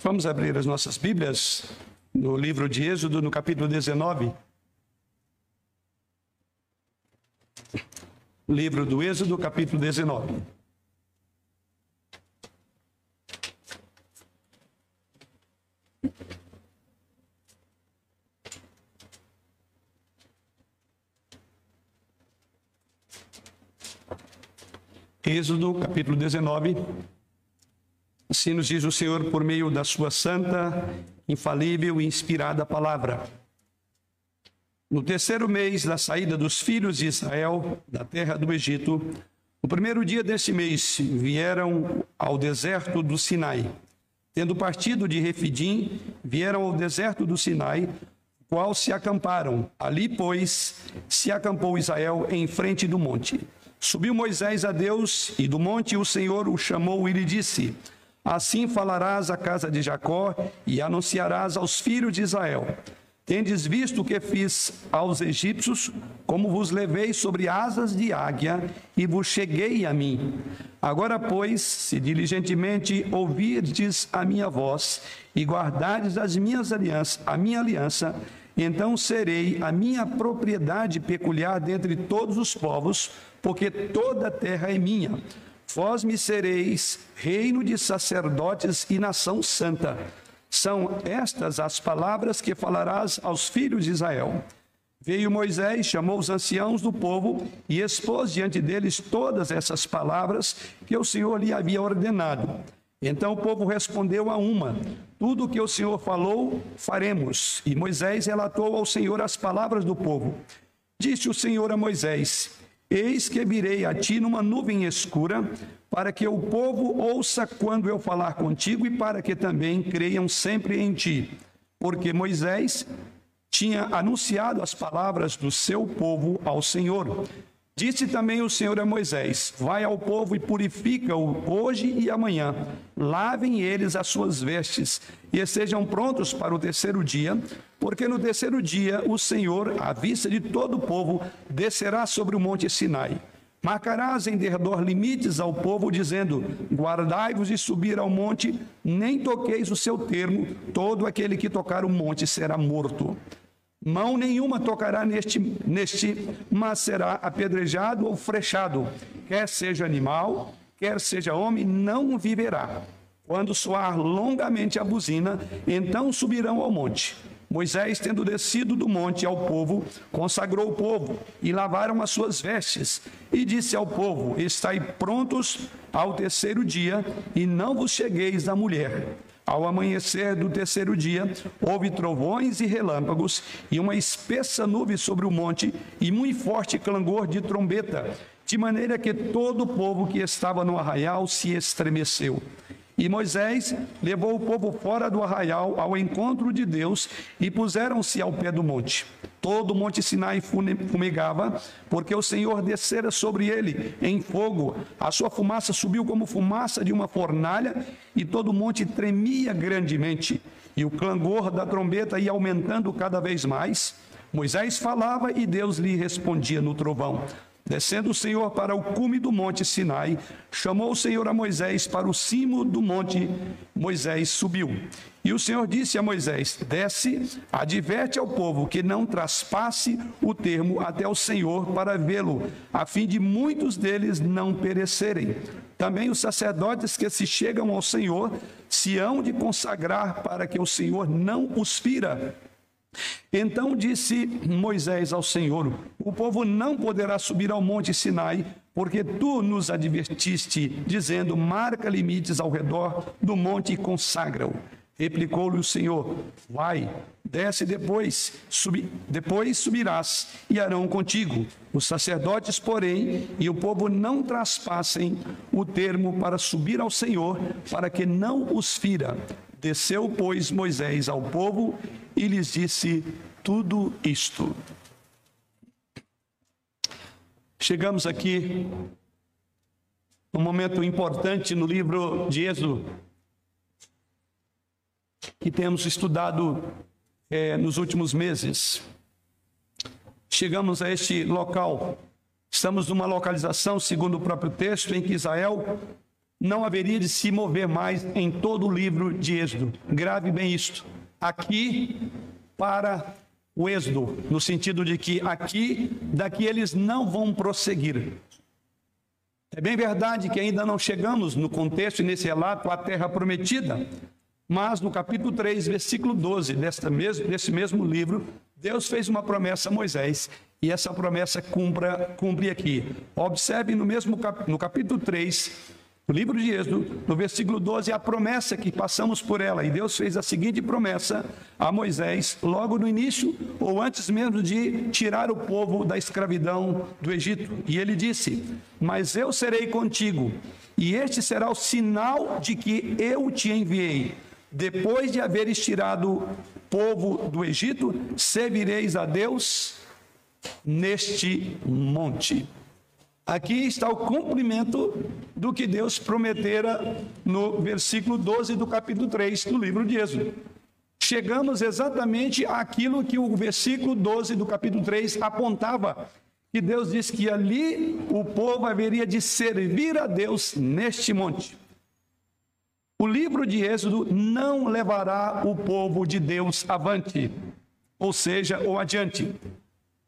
Vamos abrir as nossas Bíblias no livro de Êxodo, no capítulo 19. Livro do Êxodo, capítulo 19. Êxodo, capítulo 19. Assim nos diz o Senhor por meio da sua santa, infalível e inspirada palavra. No terceiro mês da saída dos filhos de Israel da terra do Egito, no primeiro dia deste mês, vieram ao deserto do Sinai. Tendo partido de Refidim, vieram ao deserto do Sinai, qual se acamparam. Ali, pois, se acampou Israel em frente do monte. Subiu Moisés a Deus, e do monte o Senhor o chamou e lhe disse: Assim falarás à casa de Jacó e anunciarás aos filhos de Israel: Tendes visto o que fiz aos egípcios, como vos levei sobre asas de águia e vos cheguei a mim. Agora, pois, se diligentemente ouvirdes a minha voz e guardardes as minhas alianças, a minha aliança, então serei a minha propriedade peculiar dentre todos os povos, porque toda a terra é minha. Vós me sereis reino de sacerdotes e nação santa. São estas as palavras que falarás aos filhos de Israel. Veio Moisés, chamou os anciãos do povo e expôs diante deles todas essas palavras que o Senhor lhe havia ordenado. Então o povo respondeu a uma: Tudo o que o Senhor falou, faremos. E Moisés relatou ao Senhor as palavras do povo. Disse o Senhor a Moisés: Eis que virei a ti numa nuvem escura, para que o povo ouça quando eu falar contigo e para que também creiam sempre em ti. Porque Moisés tinha anunciado as palavras do seu povo ao Senhor. Disse também o Senhor a Moisés: Vai ao povo e purifica-o hoje e amanhã. Lavem eles as suas vestes e estejam prontos para o terceiro dia, porque no terceiro dia o Senhor, à vista de todo o povo, descerá sobre o monte Sinai. Marcarás em derredor limites ao povo, dizendo: Guardai-vos de subir ao monte, nem toqueis o seu termo, todo aquele que tocar o monte será morto. Mão nenhuma tocará neste, neste, mas será apedrejado ou frechado. Quer seja animal, quer seja homem, não viverá. Quando soar longamente a buzina, então subirão ao monte. Moisés, tendo descido do monte ao povo, consagrou o povo e lavaram as suas vestes. E disse ao povo: Estai prontos ao terceiro dia, e não vos chegueis à mulher ao amanhecer do terceiro dia, houve trovões e relâmpagos, e uma espessa nuvem sobre o monte, e muito forte clangor de trombeta, de maneira que todo o povo que estava no arraial se estremeceu. E Moisés levou o povo fora do arraial ao encontro de Deus e puseram-se ao pé do monte. Todo o monte Sinai fumegava, porque o Senhor descera sobre ele em fogo. A sua fumaça subiu como fumaça de uma fornalha, e todo o monte tremia grandemente. E o clangor da trombeta ia aumentando cada vez mais. Moisés falava e Deus lhe respondia no trovão. Descendo o Senhor para o cume do monte Sinai, chamou o Senhor a Moisés para o cimo do monte. Moisés subiu. E o Senhor disse a Moisés: Desce, adverte ao povo que não traspasse o termo até o Senhor para vê-lo, a fim de muitos deles não perecerem. Também os sacerdotes que se chegam ao Senhor se hão de consagrar para que o Senhor não os fira. Então disse Moisés ao Senhor: O povo não poderá subir ao monte Sinai, porque tu nos advertiste, dizendo: Marca limites ao redor do monte e consagra-o. Replicou-lhe o Senhor: Vai, desce depois, subi, depois subirás, e Arão contigo. Os sacerdotes, porém, e o povo não traspassem o termo para subir ao Senhor, para que não os fira. Desceu, pois, Moisés ao povo e lhes disse tudo isto. Chegamos aqui num momento importante no livro de Êxodo, que temos estudado é, nos últimos meses. Chegamos a este local. Estamos numa localização, segundo o próprio texto, em que Israel não haveria de se mover mais em todo o livro de Êxodo. Grave bem isto. Aqui para o Êxodo, no sentido de que aqui, daqui eles não vão prosseguir. É bem verdade que ainda não chegamos no contexto e nesse relato à terra prometida, mas no capítulo 3, versículo 12 desta mesmo, desse mesmo livro, Deus fez uma promessa a Moisés e essa promessa cumpra, cumpre aqui. Observe no mesmo cap, no capítulo 3, no livro de Êxodo, no versículo 12, a promessa que passamos por ela. E Deus fez a seguinte promessa a Moisés, logo no início, ou antes mesmo de tirar o povo da escravidão do Egito. E ele disse: Mas eu serei contigo, e este será o sinal de que eu te enviei. Depois de haveres tirado o povo do Egito, servireis a Deus neste monte. Aqui está o cumprimento do que Deus prometera no versículo 12 do capítulo 3 do livro de Êxodo. Chegamos exatamente àquilo que o versículo 12 do capítulo 3 apontava, que Deus disse que ali o povo haveria de servir a Deus neste monte. O livro de Êxodo não levará o povo de Deus avante, ou seja, ou adiante.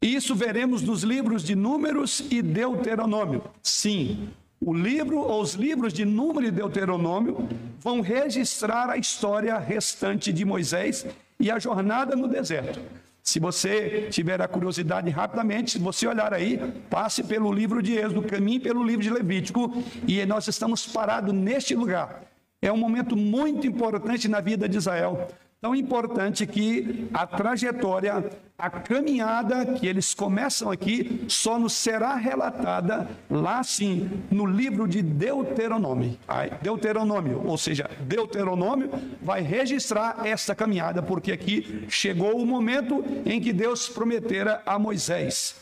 Isso veremos nos livros de Números e Deuteronômio. Sim, o livro ou os livros de Número e Deuteronômio vão registrar a história restante de Moisés e a jornada no deserto. Se você tiver a curiosidade rapidamente, se você olhar aí, passe pelo livro de Êxodo, caminhe pelo livro de Levítico e nós estamos parados neste lugar. É um momento muito importante na vida de Israel tão importante que a trajetória, a caminhada que eles começam aqui, só nos será relatada lá sim, no livro de Deuteronômio. Deuteronômio, ou seja, Deuteronômio vai registrar essa caminhada, porque aqui chegou o momento em que Deus prometera a Moisés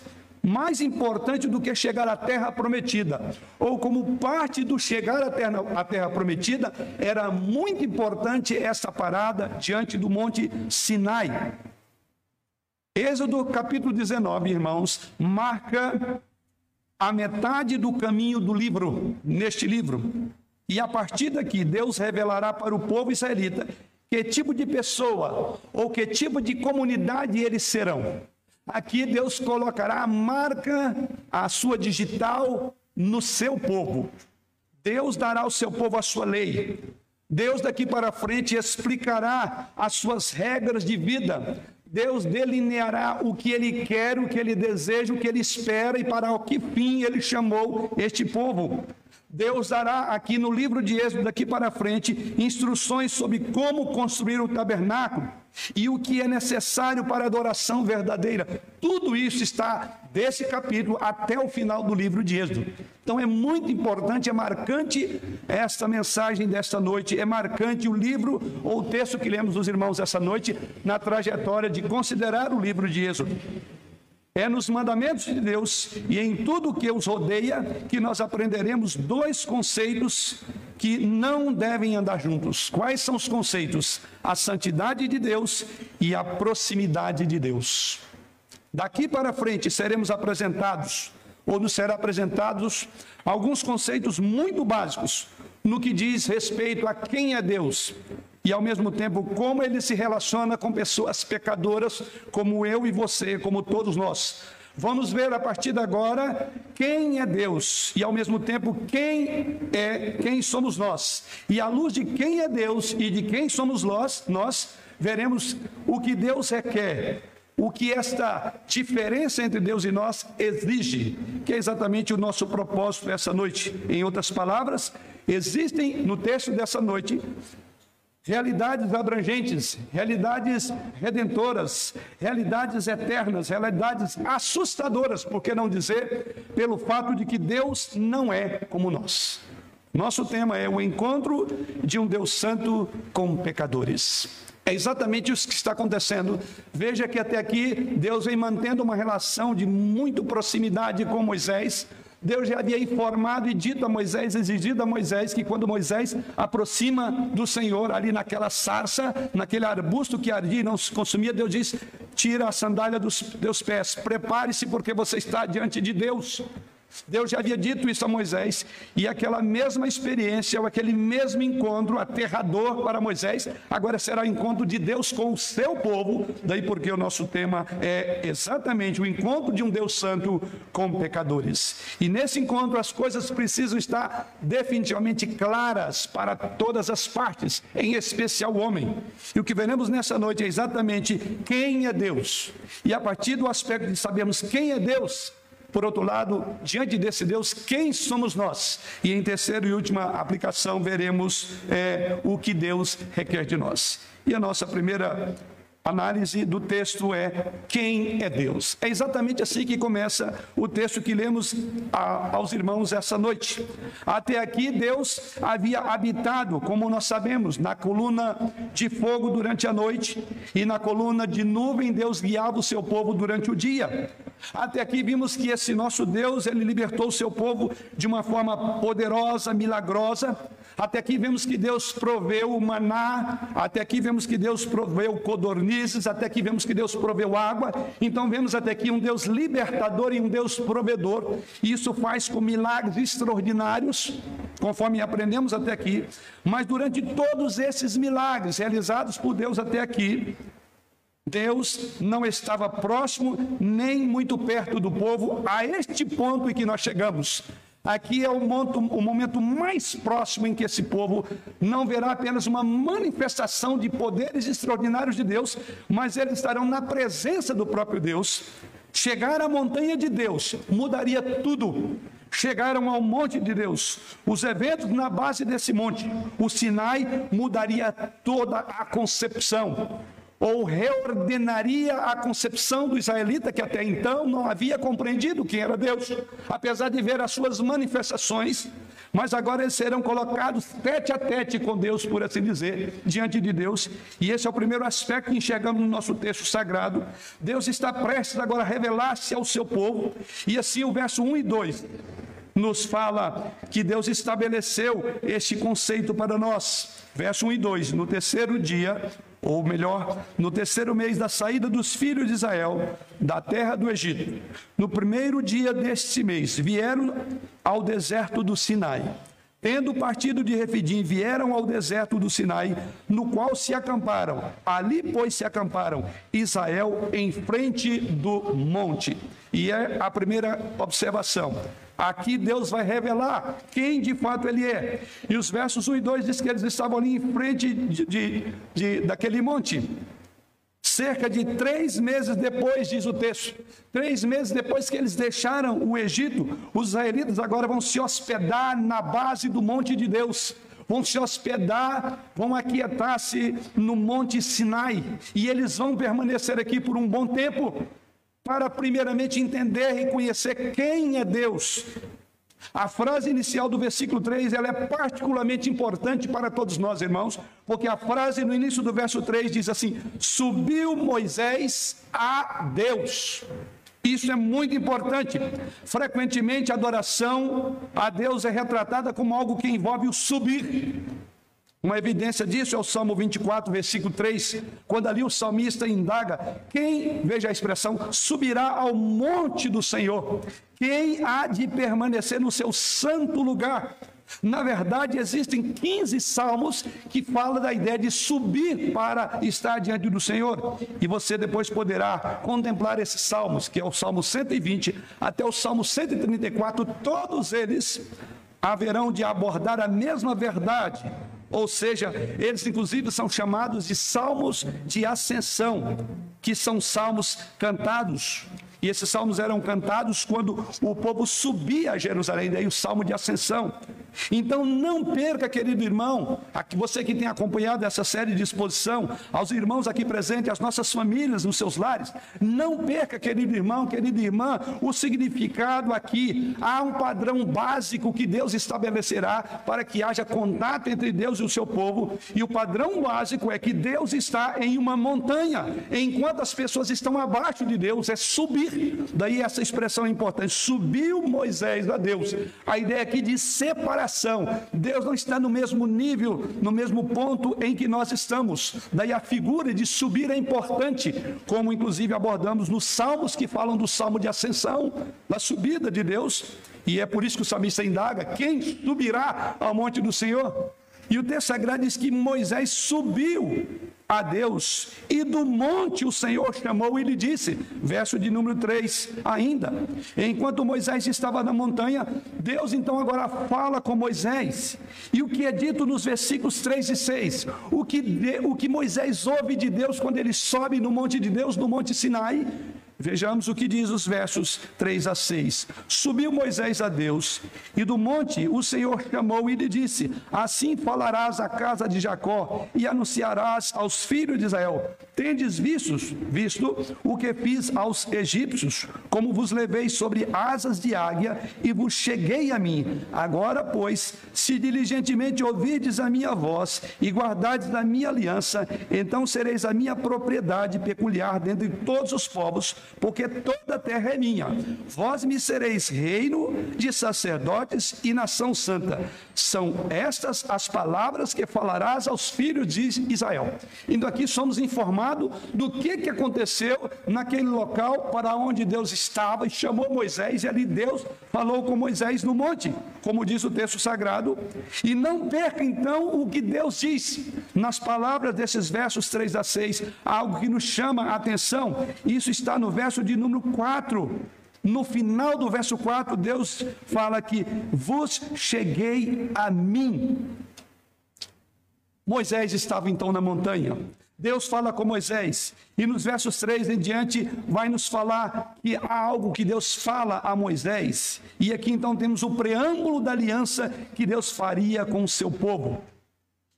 mais importante do que chegar à terra prometida, ou como parte do chegar à terra, à terra prometida, era muito importante essa parada diante do monte Sinai. Êxodo capítulo 19, irmãos, marca a metade do caminho do livro, neste livro. E a partir daqui, Deus revelará para o povo israelita que tipo de pessoa ou que tipo de comunidade eles serão. Aqui Deus colocará a marca, a sua digital no seu povo. Deus dará ao seu povo a sua lei. Deus daqui para frente explicará as suas regras de vida. Deus delineará o que ele quer, o que ele deseja, o que ele espera e para o que fim ele chamou este povo. Deus dará aqui no livro de Êxodo, daqui para frente, instruções sobre como construir o tabernáculo e o que é necessário para a adoração verdadeira. Tudo isso está desse capítulo até o final do livro de Êxodo. Então é muito importante, é marcante esta mensagem desta noite, é marcante o livro ou o texto que lemos dos irmãos essa noite na trajetória de considerar o livro de Êxodo. É nos mandamentos de Deus e em tudo que os rodeia que nós aprenderemos dois conceitos que não devem andar juntos. Quais são os conceitos? A santidade de Deus e a proximidade de Deus. Daqui para frente seremos apresentados, ou nos será apresentados, alguns conceitos muito básicos no que diz respeito a quem é Deus, e ao mesmo tempo como ele se relaciona com pessoas pecadoras como eu e você, como todos nós. Vamos ver a partir de agora quem é Deus e ao mesmo tempo quem é quem somos nós. E à luz de quem é Deus e de quem somos nós, nós veremos o que Deus requer, o que esta diferença entre Deus e nós exige, que é exatamente o nosso propósito essa noite. Em outras palavras, existem no texto dessa noite realidades abrangentes, realidades redentoras, realidades eternas, realidades assustadoras, por que não dizer, pelo fato de que Deus não é como nós. Nosso tema é o encontro de um Deus santo com pecadores. É exatamente isso que está acontecendo. Veja que até aqui Deus vem mantendo uma relação de muito proximidade com Moisés, Deus já havia informado e dito a Moisés, exigido a Moisés, que quando Moisés aproxima do Senhor, ali naquela sarça, naquele arbusto que ardia e não se consumia, Deus diz: tira a sandália dos teus pés, prepare-se, porque você está diante de Deus. Deus já havia dito isso a Moisés, e aquela mesma experiência, ou aquele mesmo encontro aterrador para Moisés, agora será o encontro de Deus com o seu povo, daí porque o nosso tema é exatamente o encontro de um Deus Santo com pecadores. E nesse encontro as coisas precisam estar definitivamente claras para todas as partes, em especial o homem. E o que veremos nessa noite é exatamente quem é Deus. E a partir do aspecto de sabermos quem é Deus, por outro lado, diante desse Deus, quem somos nós? E em terceira e última aplicação, veremos é, o que Deus requer de nós. E a nossa primeira análise do texto é quem é Deus. É exatamente assim que começa o texto que lemos a, aos irmãos essa noite. Até aqui, Deus havia habitado, como nós sabemos, na coluna de fogo durante a noite e na coluna de nuvem, Deus guiava o seu povo durante o dia. Até aqui vimos que esse nosso Deus, ele libertou o seu povo de uma forma poderosa, milagrosa. Até aqui vemos que Deus proveu o maná, até aqui vemos que Deus proveu codorniz até que vemos que Deus proveu água. Então vemos até aqui um Deus libertador e um Deus provedor. Isso faz com milagres extraordinários, conforme aprendemos até aqui. Mas durante todos esses milagres realizados por Deus até aqui, Deus não estava próximo nem muito perto do povo a este ponto em que nós chegamos. Aqui é o momento, o momento mais próximo em que esse povo não verá apenas uma manifestação de poderes extraordinários de Deus, mas eles estarão na presença do próprio Deus. Chegar à montanha de Deus mudaria tudo. Chegaram ao monte de Deus. Os eventos na base desse monte, o Sinai mudaria toda a concepção ou reordenaria a concepção do israelita que até então não havia compreendido quem era Deus, apesar de ver as suas manifestações, mas agora eles serão colocados tete a tete com Deus, por assim dizer, diante de Deus. E esse é o primeiro aspecto que enxergamos no nosso texto sagrado. Deus está prestes agora a revelar-se ao seu povo, e assim o verso 1 e 2 nos fala que Deus estabeleceu este conceito para nós. Verso 1 e 2: No terceiro dia, ou melhor, no terceiro mês da saída dos filhos de Israel da terra do Egito, no primeiro dia deste mês, vieram ao deserto do Sinai. Tendo partido de Refidim, vieram ao deserto do Sinai, no qual se acamparam. Ali, pois, se acamparam Israel em frente do monte. E é a primeira observação. Aqui Deus vai revelar quem de fato Ele é. E os versos 1 e 2 diz que eles estavam ali em frente de, de, de, daquele monte. Cerca de três meses depois, diz o texto, três meses depois que eles deixaram o Egito, os israelitas agora vão se hospedar na base do monte de Deus vão se hospedar, vão aquietar-se no Monte Sinai, e eles vão permanecer aqui por um bom tempo para primeiramente entender e conhecer quem é Deus. A frase inicial do versículo 3 ela é particularmente importante para todos nós, irmãos, porque a frase no início do verso 3 diz assim: Subiu Moisés a Deus. Isso é muito importante. Frequentemente a adoração a Deus é retratada como algo que envolve o subir. Uma evidência disso é o Salmo 24, versículo 3, quando ali o salmista indaga: quem, veja a expressão, subirá ao monte do Senhor? Quem há de permanecer no seu santo lugar? Na verdade, existem 15 salmos que falam da ideia de subir para estar diante do Senhor. E você depois poderá contemplar esses salmos, que é o Salmo 120 até o Salmo 134, todos eles haverão de abordar a mesma verdade ou seja, eles inclusive são chamados de salmos de ascensão, que são salmos cantados e esses salmos eram cantados quando o povo subia a Jerusalém, daí o salmo de ascensão. Então não perca, querido irmão, você que tem acompanhado essa série de exposição, aos irmãos aqui presentes, às nossas famílias nos seus lares, não perca, querido irmão, querida irmã, o significado aqui. Há um padrão básico que Deus estabelecerá para que haja contato entre Deus e o seu povo, e o padrão básico é que Deus está em uma montanha, enquanto as pessoas estão abaixo de Deus, é subir Daí essa expressão é importante: subiu Moisés a Deus. A ideia aqui de separação. Deus não está no mesmo nível, no mesmo ponto em que nós estamos. Daí a figura de subir é importante, como inclusive abordamos nos salmos que falam do salmo de ascensão, da subida de Deus. E é por isso que o salmista indaga: quem subirá ao monte do Senhor? E o texto sagrado diz que Moisés subiu a Deus, e do monte o Senhor chamou e lhe disse, verso de número 3 ainda. Enquanto Moisés estava na montanha, Deus então agora fala com Moisés. E o que é dito nos versículos 3 e 6? O que, o que Moisés ouve de Deus quando ele sobe no monte de Deus, no monte Sinai, Vejamos o que diz os versos 3 a 6. Subiu Moisés a Deus, e do monte o Senhor chamou e lhe disse: Assim falarás à casa de Jacó e anunciarás aos filhos de Israel: Tendes vistos, visto o que fiz aos egípcios, como vos levei sobre asas de águia e vos cheguei a mim. Agora, pois, se diligentemente ouvirdes a minha voz e guardardes a minha aliança, então sereis a minha propriedade peculiar dentre todos os povos porque toda a terra é minha. Vós me sereis reino de sacerdotes e nação santa. São estas as palavras que falarás aos filhos de Israel. Indo aqui somos informados do que, que aconteceu naquele local para onde Deus estava e chamou Moisés, e ali Deus falou com Moisés no monte, como diz o texto sagrado. E não perca então o que Deus diz nas palavras desses versos 3 a 6, algo que nos chama a atenção. Isso está no verso de número 4. No final do verso 4, Deus fala que vos cheguei a mim. Moisés estava então na montanha. Deus fala com Moisés, e nos versos 3 em diante vai nos falar que há algo que Deus fala a Moisés. E aqui então temos o preâmbulo da aliança que Deus faria com o seu povo.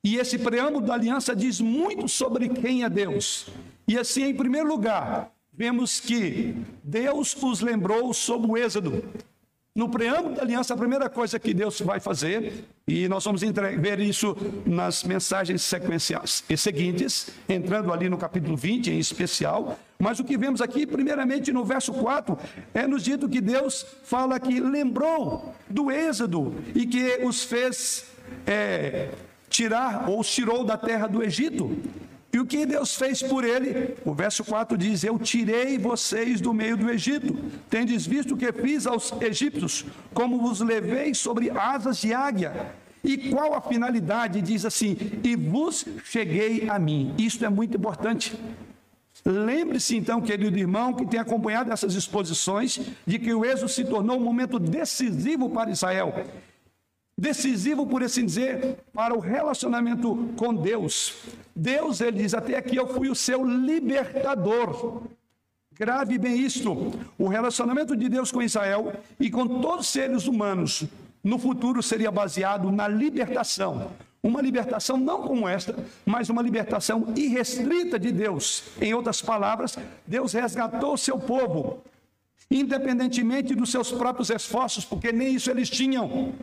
E esse preâmbulo da aliança diz muito sobre quem é Deus. E assim, em primeiro lugar, vemos que Deus os lembrou sobre o Êxodo. No preâmbulo da aliança, a primeira coisa que Deus vai fazer, e nós vamos ver isso nas mensagens sequenciais seguintes, entrando ali no capítulo 20 em especial, mas o que vemos aqui, primeiramente no verso 4, é nos dito que Deus fala que lembrou do Êxodo e que os fez é, tirar ou os tirou da terra do Egito. E o que Deus fez por ele? O verso 4 diz: Eu tirei vocês do meio do Egito. Tendes visto o que fiz aos egípcios, como vos levei sobre asas de águia. E qual a finalidade? Diz assim: E vos cheguei a mim. Isto é muito importante. Lembre-se então, querido irmão, que tem acompanhado essas exposições, de que o êxodo se tornou um momento decisivo para Israel decisivo, por assim dizer, para o relacionamento com Deus. Deus, ele diz: Até aqui eu fui o seu libertador. Grave bem isto: o relacionamento de Deus com Israel e com todos os seres humanos no futuro seria baseado na libertação. Uma libertação não como esta, mas uma libertação irrestrita de Deus. Em outras palavras, Deus resgatou o seu povo, independentemente dos seus próprios esforços, porque nem isso eles tinham.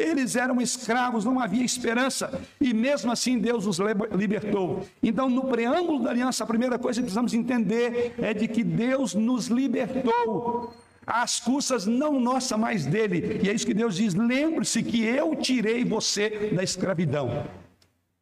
Eles eram escravos, não havia esperança, e mesmo assim Deus os libertou. Então, no preâmbulo da aliança, a primeira coisa que precisamos entender é de que Deus nos libertou às custas não nossa, mas dele. E é isso que Deus diz: lembre-se que eu tirei você da escravidão.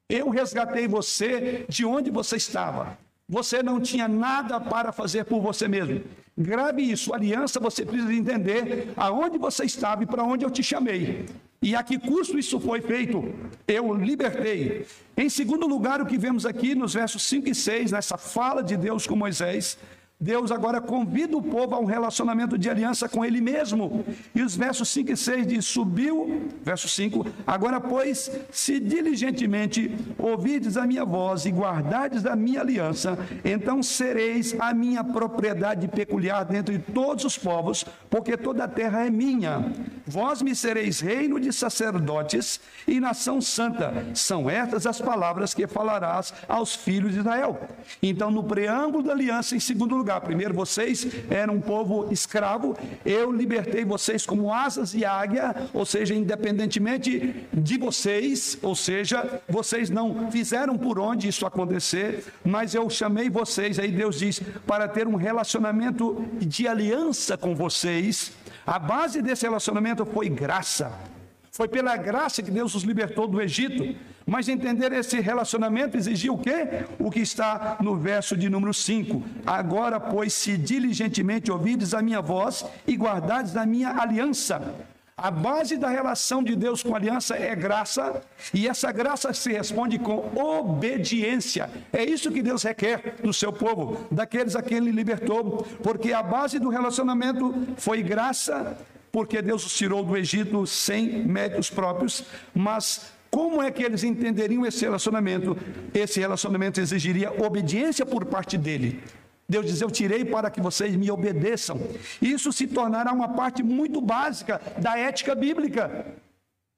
Eu resgatei você de onde você estava. Você não tinha nada para fazer por você mesmo. Grave isso, aliança, você precisa entender aonde você estava e para onde eu te chamei. E a que custo isso foi feito? Eu libertei. Em segundo lugar, o que vemos aqui nos versos 5 e 6, nessa fala de Deus com Moisés, Deus agora convida o povo a um relacionamento de aliança com Ele mesmo. E os versos 5 e 6 diz: Subiu, verso 5, agora, pois, se diligentemente ouvides a minha voz e guardardes a minha aliança, então sereis a minha propriedade peculiar dentre todos os povos, porque toda a terra é minha. Vós me sereis reino de sacerdotes e nação santa. São estas as palavras que falarás aos filhos de Israel. Então, no preâmbulo da aliança, em segundo lugar, lugar. Primeiro, vocês eram um povo escravo, eu libertei vocês como asas de águia, ou seja, independentemente de vocês, ou seja, vocês não fizeram por onde isso acontecer, mas eu chamei vocês, aí Deus diz, para ter um relacionamento de aliança com vocês. A base desse relacionamento foi graça. Foi pela graça que Deus os libertou do Egito. Mas entender esse relacionamento exigia o quê? O que está no verso de número 5. Agora, pois, se diligentemente ouvides a minha voz e guardardes a minha aliança. A base da relação de Deus com a aliança é graça, e essa graça se responde com obediência. É isso que Deus requer do seu povo, daqueles a quem ele libertou, porque a base do relacionamento foi graça, porque Deus os tirou do Egito sem méritos próprios, mas como é que eles entenderiam esse relacionamento? Esse relacionamento exigiria obediência por parte dele. Deus diz: Eu tirei para que vocês me obedeçam. Isso se tornará uma parte muito básica da ética bíblica.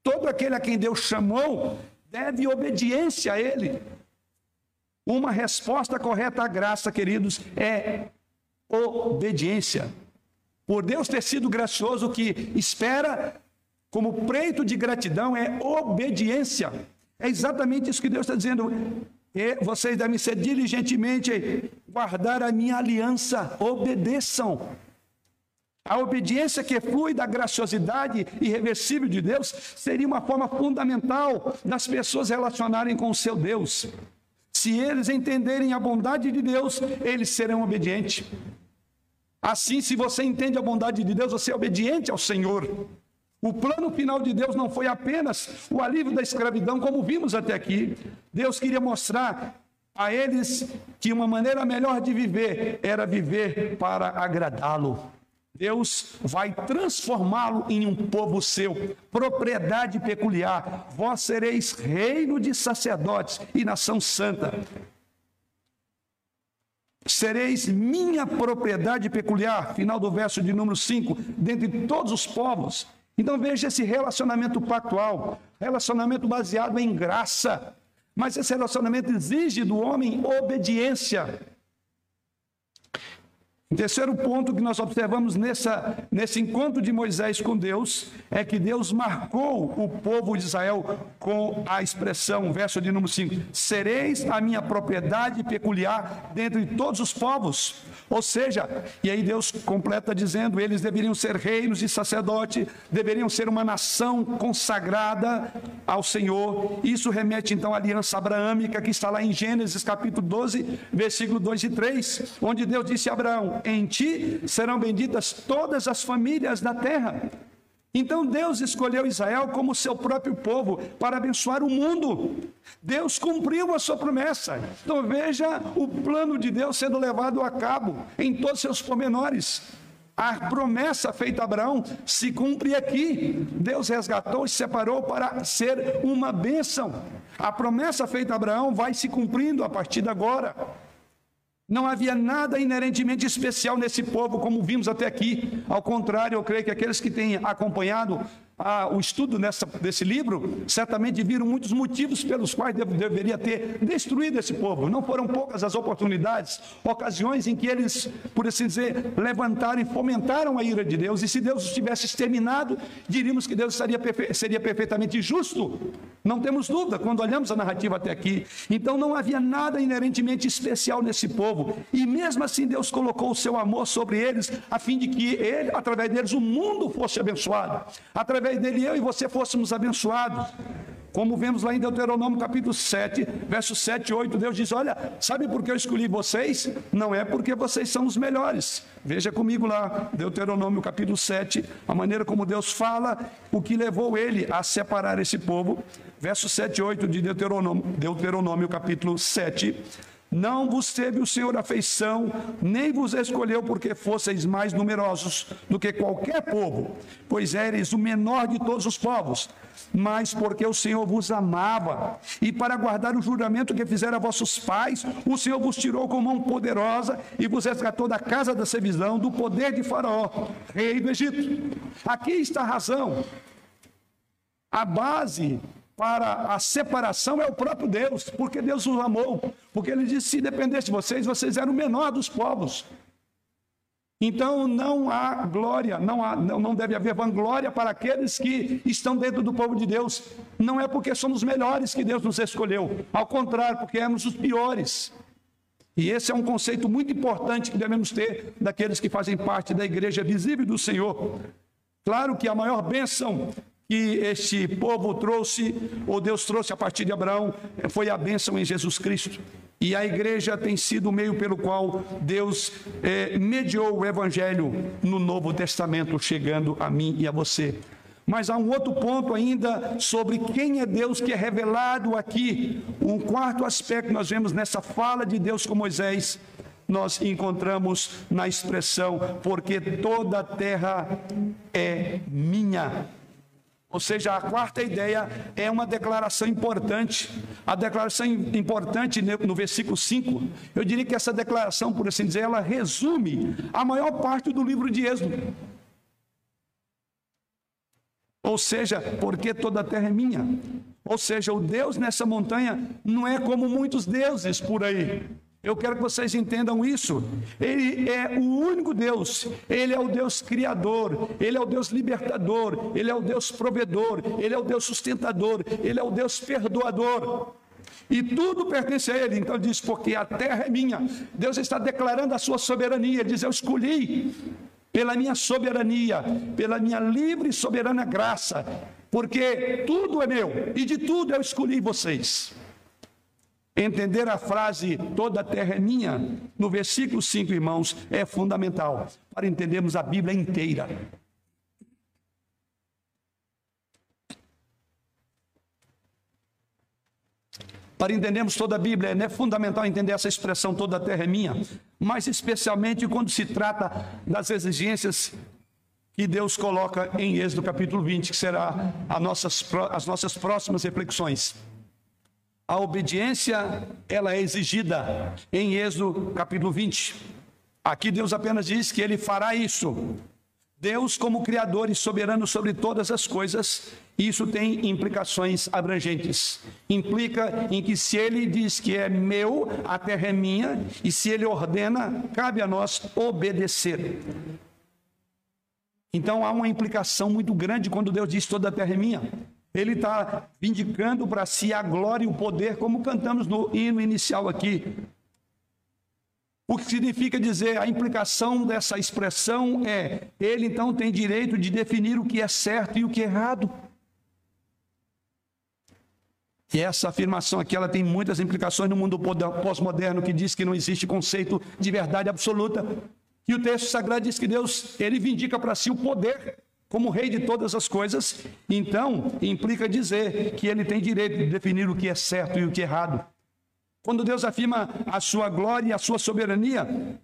Todo aquele a quem Deus chamou deve obediência a Ele. Uma resposta correta à graça, queridos, é obediência. Por Deus ter sido gracioso, o que espera como preito de gratidão é obediência. É exatamente isso que Deus está dizendo. E vocês devem ser diligentemente guardar a minha aliança, obedeçam. A obediência que flui da graciosidade irreversível de Deus seria uma forma fundamental das pessoas relacionarem com o seu Deus. Se eles entenderem a bondade de Deus, eles serão obedientes. Assim, se você entende a bondade de Deus, você é obediente ao Senhor. O plano final de Deus não foi apenas o alívio da escravidão, como vimos até aqui. Deus queria mostrar a eles que uma maneira melhor de viver era viver para agradá-lo. Deus vai transformá-lo em um povo seu, propriedade peculiar. Vós sereis reino de sacerdotes e nação santa. Sereis minha propriedade peculiar, final do verso de número 5, dentre todos os povos. Então veja esse relacionamento pactual, relacionamento baseado em graça. Mas esse relacionamento exige do homem obediência. Terceiro ponto que nós observamos nessa, nesse encontro de Moisés com Deus é que Deus marcou o povo de Israel com a expressão, verso de número 5: Sereis a minha propriedade peculiar dentre todos os povos. Ou seja, e aí Deus completa dizendo: eles deveriam ser reinos e sacerdote, deveriam ser uma nação consagrada ao Senhor. Isso remete então à aliança abraâmica que está lá em Gênesis capítulo 12, versículo 2 e 3, onde Deus disse a Abraão: em ti serão benditas todas as famílias da terra. Então Deus escolheu Israel como seu próprio povo para abençoar o mundo. Deus cumpriu a sua promessa. Então veja o plano de Deus sendo levado a cabo em todos seus pormenores. A promessa feita a Abraão se cumpre aqui. Deus resgatou e separou para ser uma bênção. A promessa feita a Abraão vai se cumprindo a partir de agora. Não havia nada inerentemente especial nesse povo, como vimos até aqui. Ao contrário, eu creio que aqueles que têm acompanhado ah, o estudo nessa, desse livro, certamente viram muitos motivos pelos quais Deus deveria ter destruído esse povo. Não foram poucas as oportunidades, ocasiões em que eles, por assim dizer, levantaram e fomentaram a ira de Deus. E se Deus os tivesse exterminado, diríamos que Deus seria, perfe seria perfeitamente justo. Não temos dúvida quando olhamos a narrativa até aqui. Então não havia nada inerentemente especial nesse povo. E mesmo assim Deus colocou o seu amor sobre eles, a fim de que ele, através deles o mundo fosse abençoado. Através através dele eu e você fôssemos abençoados. Como vemos lá em Deuteronômio capítulo 7, versos 7 e 8, Deus diz: Olha, sabe por que eu escolhi vocês? Não é porque vocês são os melhores. Veja comigo lá, Deuteronômio capítulo 7, a maneira como Deus fala, o que levou ele a separar esse povo. Versos 7 e 8 de Deuteronômio, Deuteronômio capítulo 7. Não vos teve o Senhor afeição, nem vos escolheu porque fosseis mais numerosos do que qualquer povo, pois éreis o menor de todos os povos, mas porque o Senhor vos amava, e para guardar o juramento que fizera vossos pais, o Senhor vos tirou com mão poderosa e vos resgatou da casa da servidão, do poder de Faraó, rei do Egito. Aqui está a razão. A base para a separação é o próprio Deus, porque Deus os amou, porque ele disse: se dependesse de vocês, vocês eram o menor dos povos. Então não há glória, não, há, não, não deve haver vanglória para aqueles que estão dentro do povo de Deus. Não é porque somos melhores que Deus nos escolheu, ao contrário, porque éramos os piores. E esse é um conceito muito importante que devemos ter daqueles que fazem parte da igreja visível do Senhor. Claro que a maior bênção que este povo trouxe, ou Deus trouxe a partir de Abraão, foi a bênção em Jesus Cristo. E a igreja tem sido o meio pelo qual Deus é, mediou o evangelho no Novo Testamento, chegando a mim e a você. Mas há um outro ponto ainda sobre quem é Deus que é revelado aqui. Um quarto aspecto que nós vemos nessa fala de Deus com Moisés, nós encontramos na expressão, porque toda a terra é minha. Ou seja, a quarta ideia é uma declaração importante. A declaração importante no versículo 5, eu diria que essa declaração, por assim dizer, ela resume a maior parte do livro de Êxodo. Ou seja, porque toda a terra é minha. Ou seja, o Deus nessa montanha não é como muitos deuses por aí. Eu quero que vocês entendam isso. Ele é o único Deus. Ele é o Deus criador. Ele é o Deus libertador. Ele é o Deus provedor. Ele é o Deus sustentador. Ele é o Deus perdoador. E tudo pertence a Ele. Então ele diz: Porque a terra é minha. Deus está declarando a sua soberania. Ele diz: Eu escolhi pela minha soberania, pela minha livre e soberana graça. Porque tudo é meu. E de tudo eu escolhi vocês. Entender a frase toda a terra é minha, no versículo 5, irmãos, é fundamental para entendermos a Bíblia inteira. Para entendermos toda a Bíblia, é fundamental entender essa expressão toda a terra é minha, mas especialmente quando se trata das exigências que Deus coloca em Êxodo capítulo 20, que será nossas, as nossas próximas reflexões. A obediência, ela é exigida em Êxodo capítulo 20. Aqui Deus apenas diz que ele fará isso. Deus, como Criador e soberano sobre todas as coisas, isso tem implicações abrangentes. Implica em que se ele diz que é meu, a terra é minha, e se ele ordena, cabe a nós obedecer. Então há uma implicação muito grande quando Deus diz toda a terra é minha. Ele está vindicando para si a glória e o poder, como cantamos no hino inicial aqui. O que significa dizer, a implicação dessa expressão é: ele então tem direito de definir o que é certo e o que é errado. E essa afirmação aqui ela tem muitas implicações no mundo pós-moderno que diz que não existe conceito de verdade absoluta. E o texto sagrado diz que Deus, ele vindica para si o poder como rei de todas as coisas, então implica dizer que ele tem direito de definir o que é certo e o que é errado. Quando Deus afirma a sua glória e a sua soberania,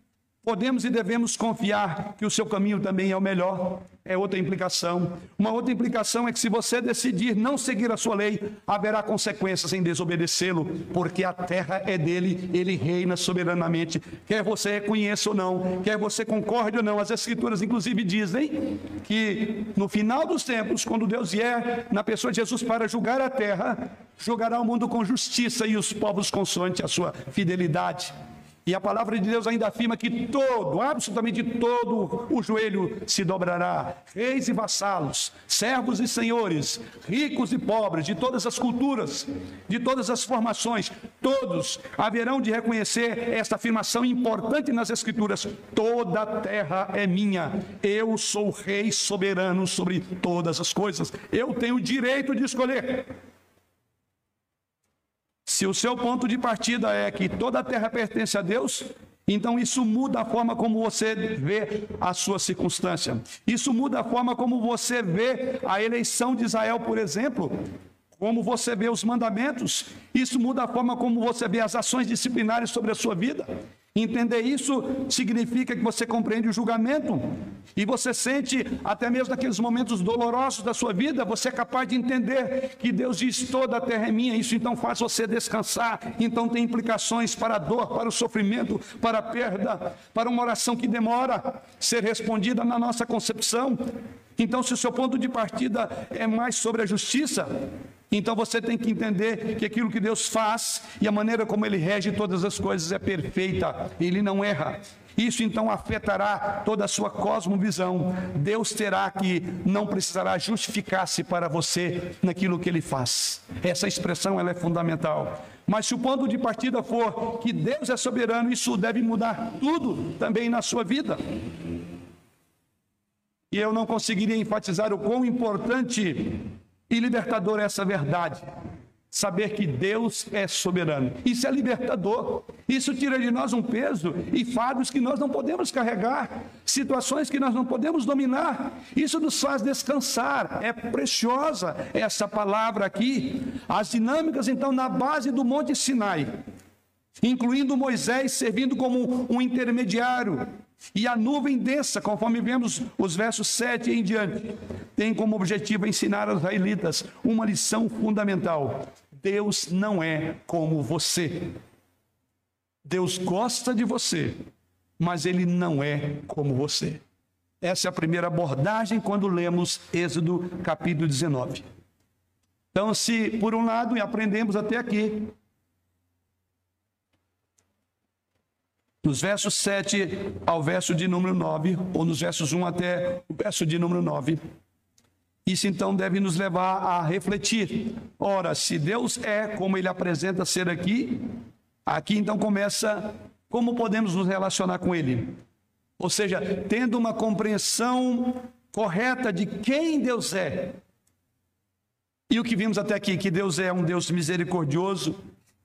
Podemos e devemos confiar que o seu caminho também é o melhor. É outra implicação. Uma outra implicação é que se você decidir não seguir a sua lei, haverá consequências em desobedecê-lo, porque a terra é dele, ele reina soberanamente. Quer você reconheça ou não, quer você concorde ou não, as escrituras inclusive dizem que no final dos tempos, quando Deus vier na pessoa de Jesus para julgar a terra, julgará o mundo com justiça e os povos consoante a sua fidelidade. E a palavra de Deus ainda afirma que todo, absolutamente todo o joelho se dobrará. Reis e vassalos, servos e senhores, ricos e pobres, de todas as culturas, de todas as formações, todos haverão de reconhecer esta afirmação importante nas Escrituras: toda a terra é minha, eu sou rei soberano sobre todas as coisas, eu tenho o direito de escolher. Se o seu ponto de partida é que toda a terra pertence a Deus, então isso muda a forma como você vê a sua circunstância. Isso muda a forma como você vê a eleição de Israel, por exemplo, como você vê os mandamentos. Isso muda a forma como você vê as ações disciplinares sobre a sua vida. Entender isso significa que você compreende o julgamento e você sente, até mesmo naqueles momentos dolorosos da sua vida, você é capaz de entender que Deus diz: toda a terra é minha. Isso então faz você descansar. Então tem implicações para a dor, para o sofrimento, para a perda, para uma oração que demora ser respondida na nossa concepção. Então, se o seu ponto de partida é mais sobre a justiça, então você tem que entender que aquilo que Deus faz e a maneira como Ele rege todas as coisas é perfeita, Ele não erra. Isso então afetará toda a sua cosmovisão. Deus terá que não precisará justificar-se para você naquilo que Ele faz. Essa expressão ela é fundamental. Mas se o ponto de partida for que Deus é soberano, isso deve mudar tudo também na sua vida. E eu não conseguiria enfatizar o quão importante e libertador é essa verdade. Saber que Deus é soberano. Isso é libertador. Isso tira de nós um peso e fardos que nós não podemos carregar, situações que nós não podemos dominar. Isso nos faz descansar. É preciosa essa palavra aqui. As dinâmicas, então, na base do Monte Sinai, incluindo Moisés servindo como um intermediário e a nuvem densa, conforme vemos os versos 7 em diante, tem como objetivo ensinar aos israelitas uma lição fundamental. Deus não é como você. Deus gosta de você, mas ele não é como você. Essa é a primeira abordagem quando lemos Êxodo capítulo 19. Então, se por um lado aprendemos até aqui nos versos 7 ao verso de número 9, ou nos versos 1 até o verso de número 9. Isso então deve nos levar a refletir. Ora, se Deus é como ele apresenta ser aqui, aqui então começa como podemos nos relacionar com ele. Ou seja, tendo uma compreensão correta de quem Deus é. E o que vimos até aqui, que Deus é um Deus misericordioso,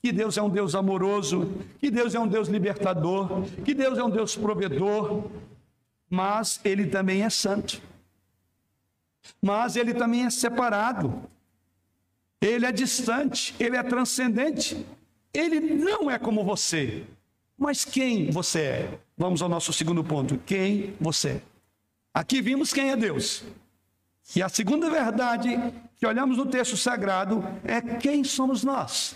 que Deus é um Deus amoroso, que Deus é um Deus libertador, que Deus é um Deus provedor, mas Ele também é santo. Mas Ele também é separado. Ele é distante, Ele é transcendente. Ele não é como você. Mas quem você é? Vamos ao nosso segundo ponto. Quem você é? Aqui vimos quem é Deus. E a segunda verdade que olhamos no texto sagrado é quem somos nós.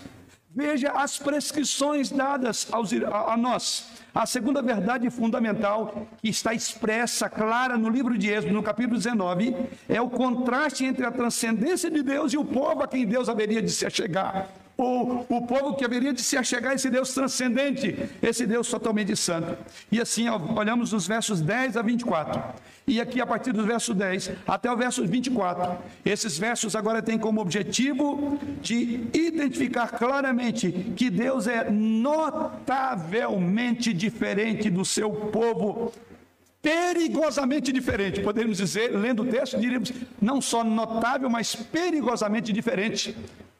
Veja as prescrições dadas aos, a, a, nós. A segunda verdade fundamental, que está expressa, clara no livro de Êxodo, no capítulo 19, é o contraste entre a transcendência de Deus e o povo a quem Deus haveria de se achegar o, o povo que haveria de se achegar a esse Deus transcendente, esse Deus totalmente santo. E assim, olhamos os versos 10 a 24. E aqui, a partir do verso 10 até o verso 24, esses versos agora têm como objetivo de identificar claramente que Deus é notavelmente diferente do seu povo perigosamente diferente. Podemos dizer, lendo o texto, diríamos não só notável, mas perigosamente diferente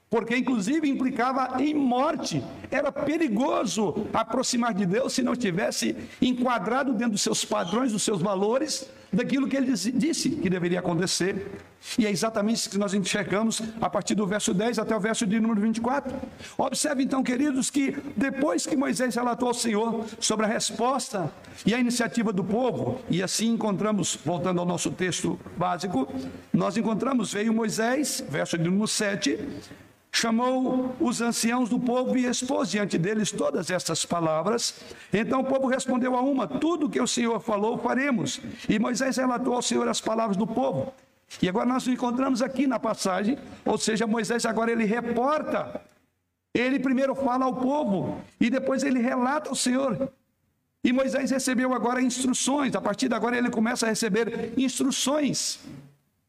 porque inclusive implicava em morte. Era perigoso aproximar de Deus se não estivesse enquadrado dentro dos seus padrões, dos seus valores, daquilo que ele disse que deveria acontecer. E é exatamente isso que nós enxergamos a partir do verso 10 até o verso de número 24. Observe então, queridos, que depois que Moisés relatou ao Senhor sobre a resposta e a iniciativa do povo, e assim encontramos, voltando ao nosso texto básico, nós encontramos, veio Moisés, verso de número 7, chamou os anciãos do povo e expôs diante deles todas estas palavras. Então o povo respondeu a uma: Tudo que o Senhor falou, faremos. E Moisés relatou ao Senhor as palavras do povo. E agora nós nos encontramos aqui na passagem, ou seja, Moisés agora ele reporta. Ele primeiro fala ao povo e depois ele relata ao Senhor. E Moisés recebeu agora instruções, a partir de agora ele começa a receber instruções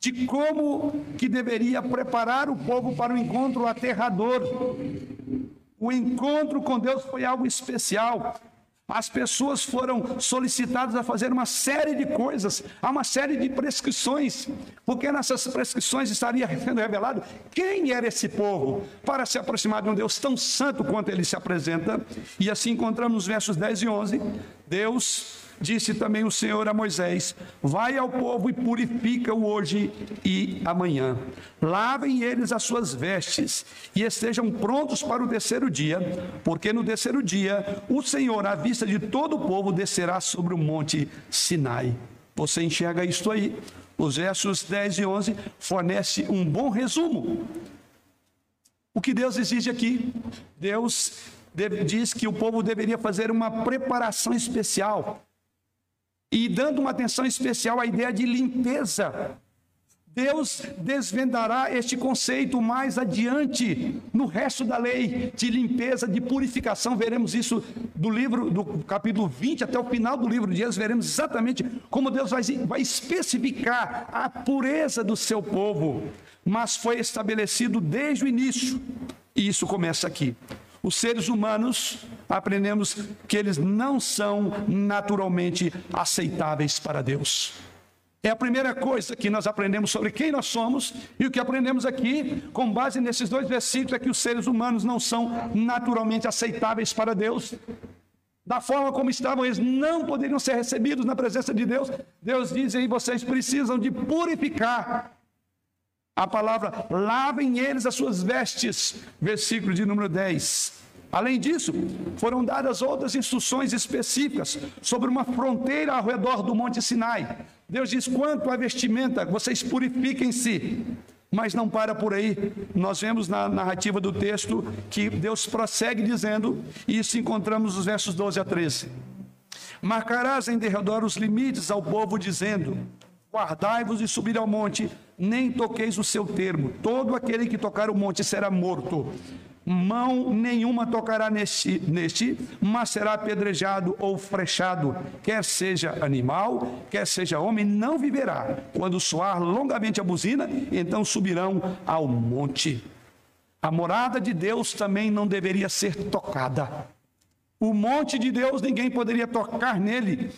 de como que deveria preparar o povo para o encontro aterrador. O encontro com Deus foi algo especial. As pessoas foram solicitadas a fazer uma série de coisas, há uma série de prescrições, porque nessas prescrições estaria sendo revelado quem era esse povo para se aproximar de um Deus tão santo quanto ele se apresenta. E assim encontramos nos versos 10 e 11, Deus Disse também o Senhor a Moisés: Vai ao povo e purifica-o hoje e amanhã. Lavem eles as suas vestes e estejam prontos para o terceiro dia, porque no terceiro dia o Senhor, à vista de todo o povo, descerá sobre o monte Sinai. Você enxerga isto aí? Os versos 10 e 11 fornece um bom resumo. O que Deus exige aqui? Deus diz que o povo deveria fazer uma preparação especial e dando uma atenção especial à ideia de limpeza. Deus desvendará este conceito mais adiante no resto da lei de limpeza, de purificação. Veremos isso do livro, do capítulo 20 até o final do livro de Êxodo, veremos exatamente como Deus vai, vai especificar a pureza do seu povo. Mas foi estabelecido desde o início, e isso começa aqui. Os seres humanos, aprendemos que eles não são naturalmente aceitáveis para Deus. É a primeira coisa que nós aprendemos sobre quem nós somos, e o que aprendemos aqui, com base nesses dois versículos, é que os seres humanos não são naturalmente aceitáveis para Deus. Da forma como estavam, eles não poderiam ser recebidos na presença de Deus. Deus diz aí: vocês precisam de purificar. A palavra, lavem eles as suas vestes, versículo de número 10. Além disso, foram dadas outras instruções específicas sobre uma fronteira ao redor do Monte Sinai. Deus diz: quanto à vestimenta, vocês purifiquem-se. Mas não para por aí. Nós vemos na narrativa do texto que Deus prossegue dizendo, e isso encontramos nos versos 12 a 13. Marcarás em derredor os limites ao povo, dizendo: Guardai-vos e subir ao monte, nem toqueis o seu termo. Todo aquele que tocar o monte será morto mão nenhuma tocará neste, neste, mas será apedrejado ou frechado, quer seja animal, quer seja homem, não viverá. Quando soar longamente a buzina, então subirão ao monte. A morada de Deus também não deveria ser tocada. O monte de Deus, ninguém poderia tocar nele.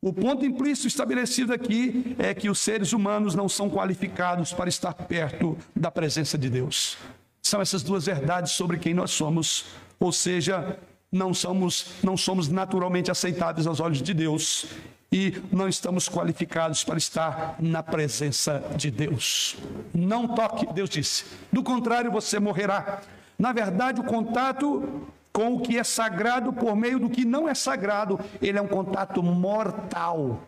O ponto implícito estabelecido aqui é que os seres humanos não são qualificados para estar perto da presença de Deus. São essas duas verdades sobre quem nós somos, ou seja, não somos, não somos naturalmente aceitáveis aos olhos de Deus e não estamos qualificados para estar na presença de Deus. Não toque, Deus disse. Do contrário, você morrerá. Na verdade, o contato com o que é sagrado por meio do que não é sagrado, ele é um contato mortal.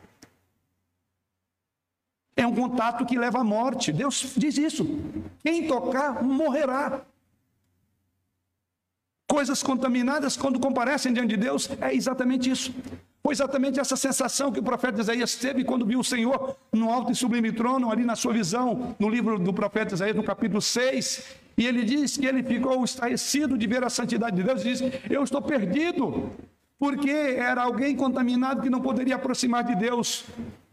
É um contato que leva à morte. Deus diz isso. Quem tocar morrerá. Coisas contaminadas, quando comparecem diante de Deus, é exatamente isso. Foi exatamente essa sensação que o profeta Isaías teve quando viu o Senhor no alto e sublime trono, ali na sua visão, no livro do profeta Isaías, no capítulo 6. E ele diz que ele ficou estarrecido de ver a santidade de Deus e diz: Eu estou perdido, porque era alguém contaminado que não poderia aproximar de Deus.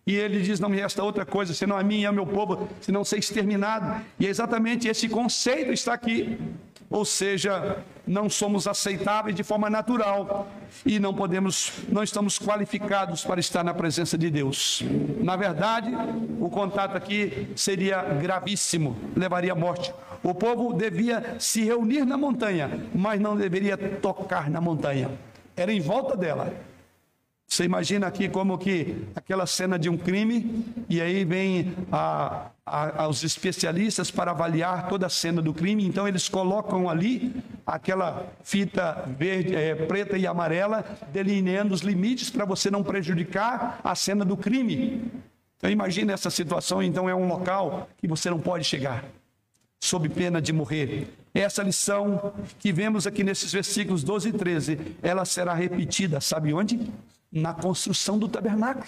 E ele diz: Não me resta outra coisa, senão a mim e ao meu povo, senão ser exterminado. E é exatamente esse conceito está aqui. Ou seja, não somos aceitáveis de forma natural e não podemos, não estamos qualificados para estar na presença de Deus. Na verdade, o contato aqui seria gravíssimo, levaria à morte. O povo devia se reunir na montanha, mas não deveria tocar na montanha. Era em volta dela, você imagina aqui como que aquela cena de um crime, e aí vem a, a, os especialistas para avaliar toda a cena do crime, então eles colocam ali aquela fita verde, é, preta e amarela, delineando os limites para você não prejudicar a cena do crime. Então imagine essa situação, então é um local que você não pode chegar, sob pena de morrer. Essa lição que vemos aqui nesses versículos 12 e 13, ela será repetida, sabe onde? na construção do tabernáculo.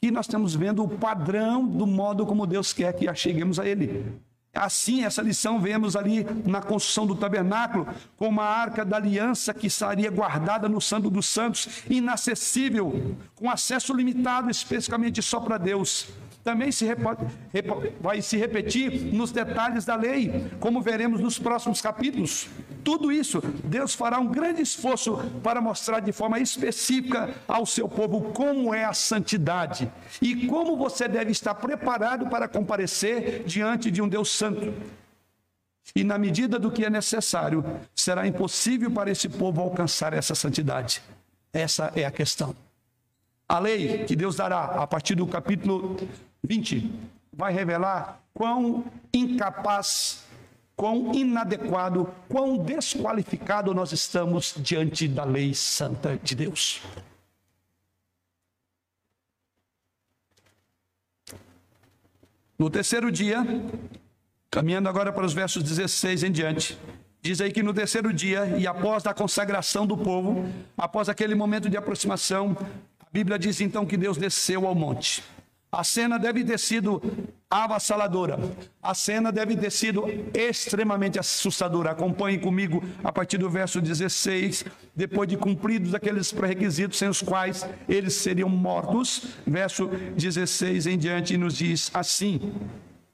Aqui nós estamos vendo o padrão do modo como Deus quer que cheguemos a Ele. Assim, essa lição vemos ali na construção do tabernáculo, com uma arca da aliança que estaria guardada no Santo dos Santos, inacessível, com acesso limitado especificamente só para Deus também se vai se repetir nos detalhes da lei, como veremos nos próximos capítulos. Tudo isso, Deus fará um grande esforço para mostrar de forma específica ao seu povo como é a santidade e como você deve estar preparado para comparecer diante de um Deus santo. E na medida do que é necessário, será impossível para esse povo alcançar essa santidade. Essa é a questão. A lei que Deus dará a partir do capítulo 20 vai revelar quão incapaz, quão inadequado, quão desqualificado nós estamos diante da lei santa de Deus. No terceiro dia, caminhando agora para os versos 16 em diante, diz aí que no terceiro dia, e após a consagração do povo, após aquele momento de aproximação, a Bíblia diz então que Deus desceu ao monte. A cena deve ter sido avassaladora. A cena deve ter sido extremamente assustadora. Acompanhe comigo a partir do verso 16. Depois de cumpridos aqueles pré-requisitos sem os quais eles seriam mortos, verso 16 em diante nos diz assim: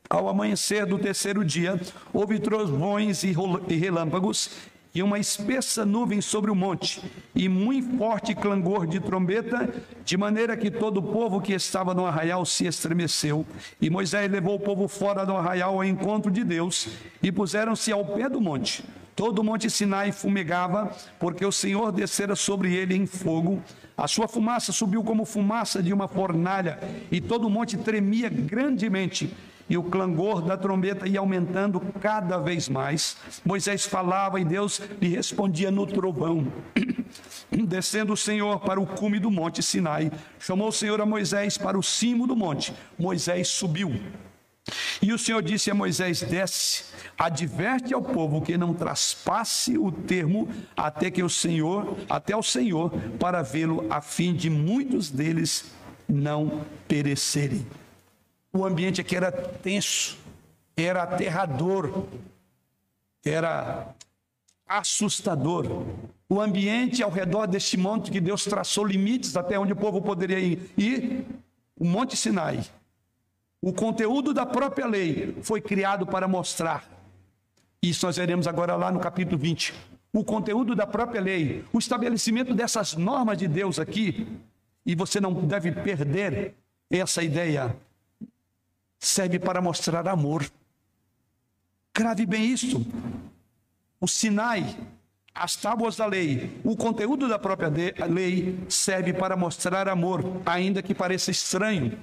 Ao amanhecer do terceiro dia, houve trovões e relâmpagos e uma espessa nuvem sobre o monte, e muito forte clangor de trombeta, de maneira que todo o povo que estava no arraial se estremeceu. E Moisés levou o povo fora do arraial ao encontro de Deus, e puseram-se ao pé do monte. Todo o monte Sinai fumegava, porque o Senhor descera sobre ele em fogo. A sua fumaça subiu como fumaça de uma fornalha, e todo o monte tremia grandemente e o clangor da trombeta ia aumentando cada vez mais. Moisés falava e Deus lhe respondia no trovão. Descendo o Senhor para o cume do monte Sinai, chamou o Senhor a Moisés para o cimo do monte. Moisés subiu. E o Senhor disse a Moisés: Desce, adverte ao povo que não traspasse o termo até que o Senhor, até o Senhor, para vê-lo, a fim de muitos deles não perecerem. O ambiente aqui era tenso, era aterrador, era assustador. O ambiente ao redor deste monte que Deus traçou limites até onde o povo poderia ir. E o Monte Sinai, o conteúdo da própria lei foi criado para mostrar. Isso nós veremos agora lá no capítulo 20. O conteúdo da própria lei, o estabelecimento dessas normas de Deus aqui, e você não deve perder essa ideia serve para mostrar amor. Grave bem isto. O Sinai, as tábuas da lei, o conteúdo da própria lei serve para mostrar amor, ainda que pareça estranho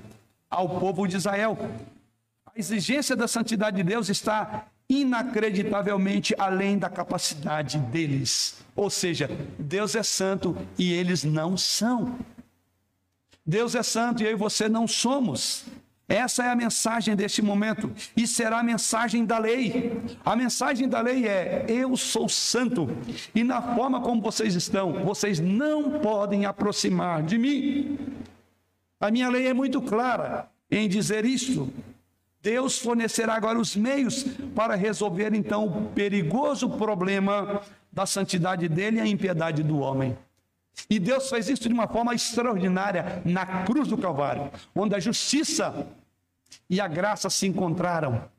ao povo de Israel. A exigência da santidade de Deus está inacreditavelmente além da capacidade deles. Ou seja, Deus é santo e eles não são. Deus é santo e eu e você não somos. Essa é a mensagem deste momento e será a mensagem da lei. A mensagem da lei é: eu sou santo e na forma como vocês estão, vocês não podem aproximar de mim. A minha lei é muito clara em dizer isto. Deus fornecerá agora os meios para resolver então o perigoso problema da santidade dele e a impiedade do homem. E Deus fez isso de uma forma extraordinária na cruz do Calvário, onde a justiça e a graça se encontraram,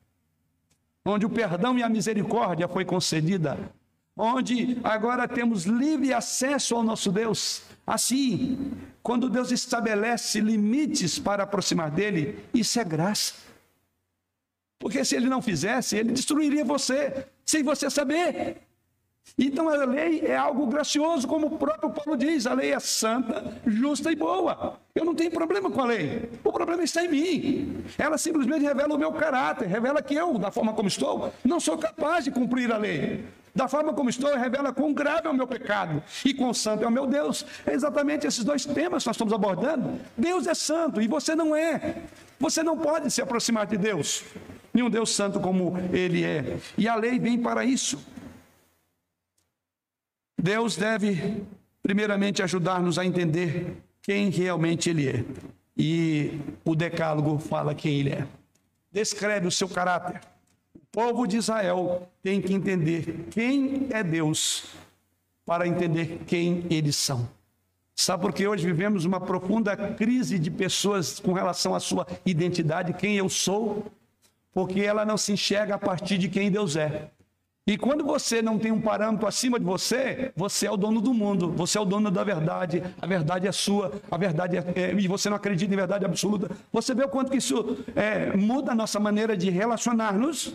onde o perdão e a misericórdia foi concedida, onde agora temos livre acesso ao nosso Deus. Assim, quando Deus estabelece limites para aproximar dele, isso é graça. Porque se ele não fizesse, ele destruiria você, sem você saber. Então a lei é algo gracioso, como o próprio Paulo diz: a lei é santa, justa e boa. Eu não tenho problema com a lei, o problema está em mim. Ela simplesmente revela o meu caráter, revela que eu, da forma como estou, não sou capaz de cumprir a lei. Da forma como estou, revela quão grave é o meu pecado e quão santo é o meu Deus. É exatamente esses dois temas que nós estamos abordando. Deus é santo e você não é. Você não pode se aproximar de Deus, nenhum Deus santo como Ele é. E a lei vem para isso. Deus deve, primeiramente, ajudar-nos a entender quem realmente Ele é. E o Decálogo fala quem Ele é. Descreve o seu caráter. O povo de Israel tem que entender quem é Deus para entender quem eles são. Sabe por que hoje vivemos uma profunda crise de pessoas com relação à sua identidade, quem eu sou? Porque ela não se enxerga a partir de quem Deus é. E quando você não tem um parâmetro acima de você, você é o dono do mundo, você é o dono da verdade, a verdade é sua, a verdade é, é e você não acredita em verdade absoluta. Você vê o quanto que isso é, muda a nossa maneira de relacionar-nos,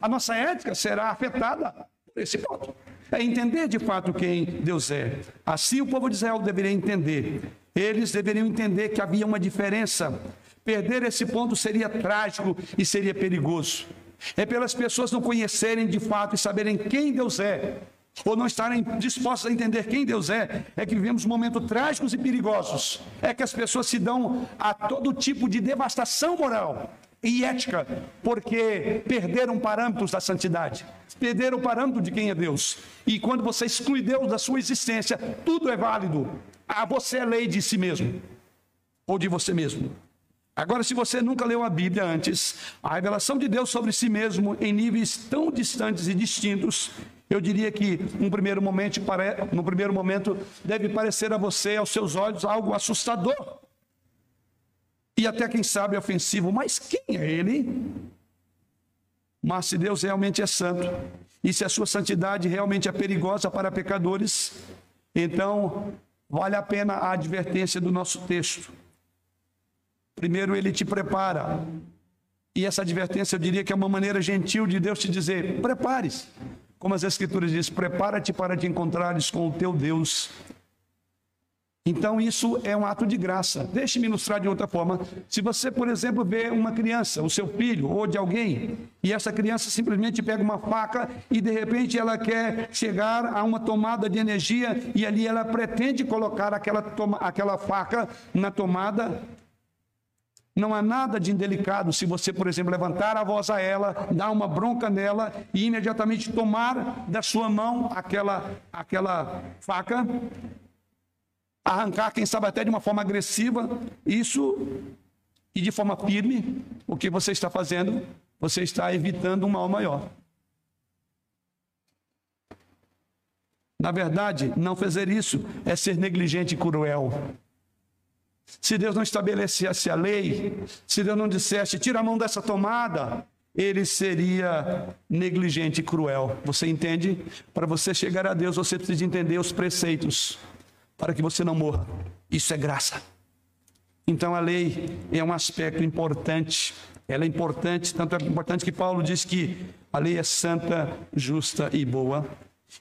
a nossa ética será afetada por esse ponto. É entender de fato quem Deus é. Assim o povo de Israel deveria entender. Eles deveriam entender que havia uma diferença. Perder esse ponto seria trágico e seria perigoso. É pelas pessoas não conhecerem de fato e saberem quem Deus é, ou não estarem dispostas a entender quem Deus é, é que vivemos momentos trágicos e perigosos. É que as pessoas se dão a todo tipo de devastação moral e ética, porque perderam parâmetros da santidade, perderam o parâmetro de quem é Deus. E quando você exclui Deus da sua existência, tudo é válido. Ah, você é lei de si mesmo, ou de você mesmo. Agora, se você nunca leu a Bíblia antes, a revelação de Deus sobre si mesmo em níveis tão distantes e distintos, eu diria que no primeiro momento, no primeiro momento deve parecer a você, aos seus olhos, algo assustador. E até, quem sabe, ofensivo. Mas quem é ele? Mas se Deus realmente é santo, E se a sua santidade realmente é perigosa para pecadores, então vale a pena a advertência do nosso texto. Primeiro, ele te prepara. E essa advertência eu diria que é uma maneira gentil de Deus te dizer: prepare-se. Como as Escrituras dizem, prepara-te para te encontrares com o teu Deus então, isso é um ato de graça. Deixe-me ilustrar de outra forma. Se você, por exemplo, vê uma criança, o seu filho ou de alguém, e essa criança simplesmente pega uma faca e de repente ela quer chegar a uma tomada de energia e ali ela pretende colocar aquela, aquela faca na tomada. Não há nada de indelicado se você, por exemplo, levantar a voz a ela, dar uma bronca nela e imediatamente tomar da sua mão aquela, aquela faca arrancar, quem sabe até de uma forma agressiva, isso e de forma firme, o que você está fazendo? Você está evitando um mal maior. Na verdade, não fazer isso é ser negligente e cruel. Se Deus não estabelecesse a lei, se Deus não dissesse, tira a mão dessa tomada, ele seria negligente e cruel. Você entende? Para você chegar a Deus, você precisa entender os preceitos para que você não morra. Isso é graça. Então a lei é um aspecto importante. Ela é importante, tanto é importante que Paulo diz que a lei é santa, justa e boa.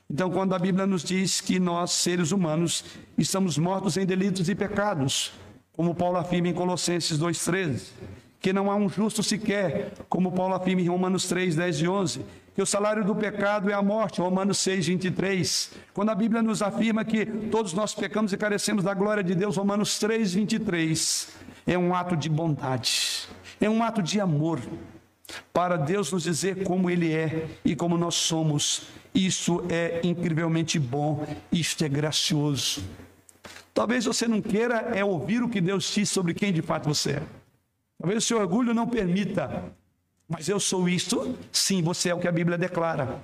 Então, quando a Bíblia nos diz que nós, seres humanos, estamos mortos em delitos e pecados, como Paulo afirma em Colossenses 2,13, que não há um justo sequer, como Paulo afirma em Romanos 3, 10 e 11, que o salário do pecado é a morte, Romanos 6, 23. Quando a Bíblia nos afirma que todos nós pecamos e carecemos da glória de Deus, Romanos 3, 23. É um ato de bondade, é um ato de amor, para Deus nos dizer como Ele é e como nós somos. Isso é incrivelmente bom, isto é gracioso. Talvez você não queira é ouvir o que Deus diz sobre quem de fato você é. Talvez o seu orgulho não permita mas eu sou isto? Sim, você é o que a Bíblia declara.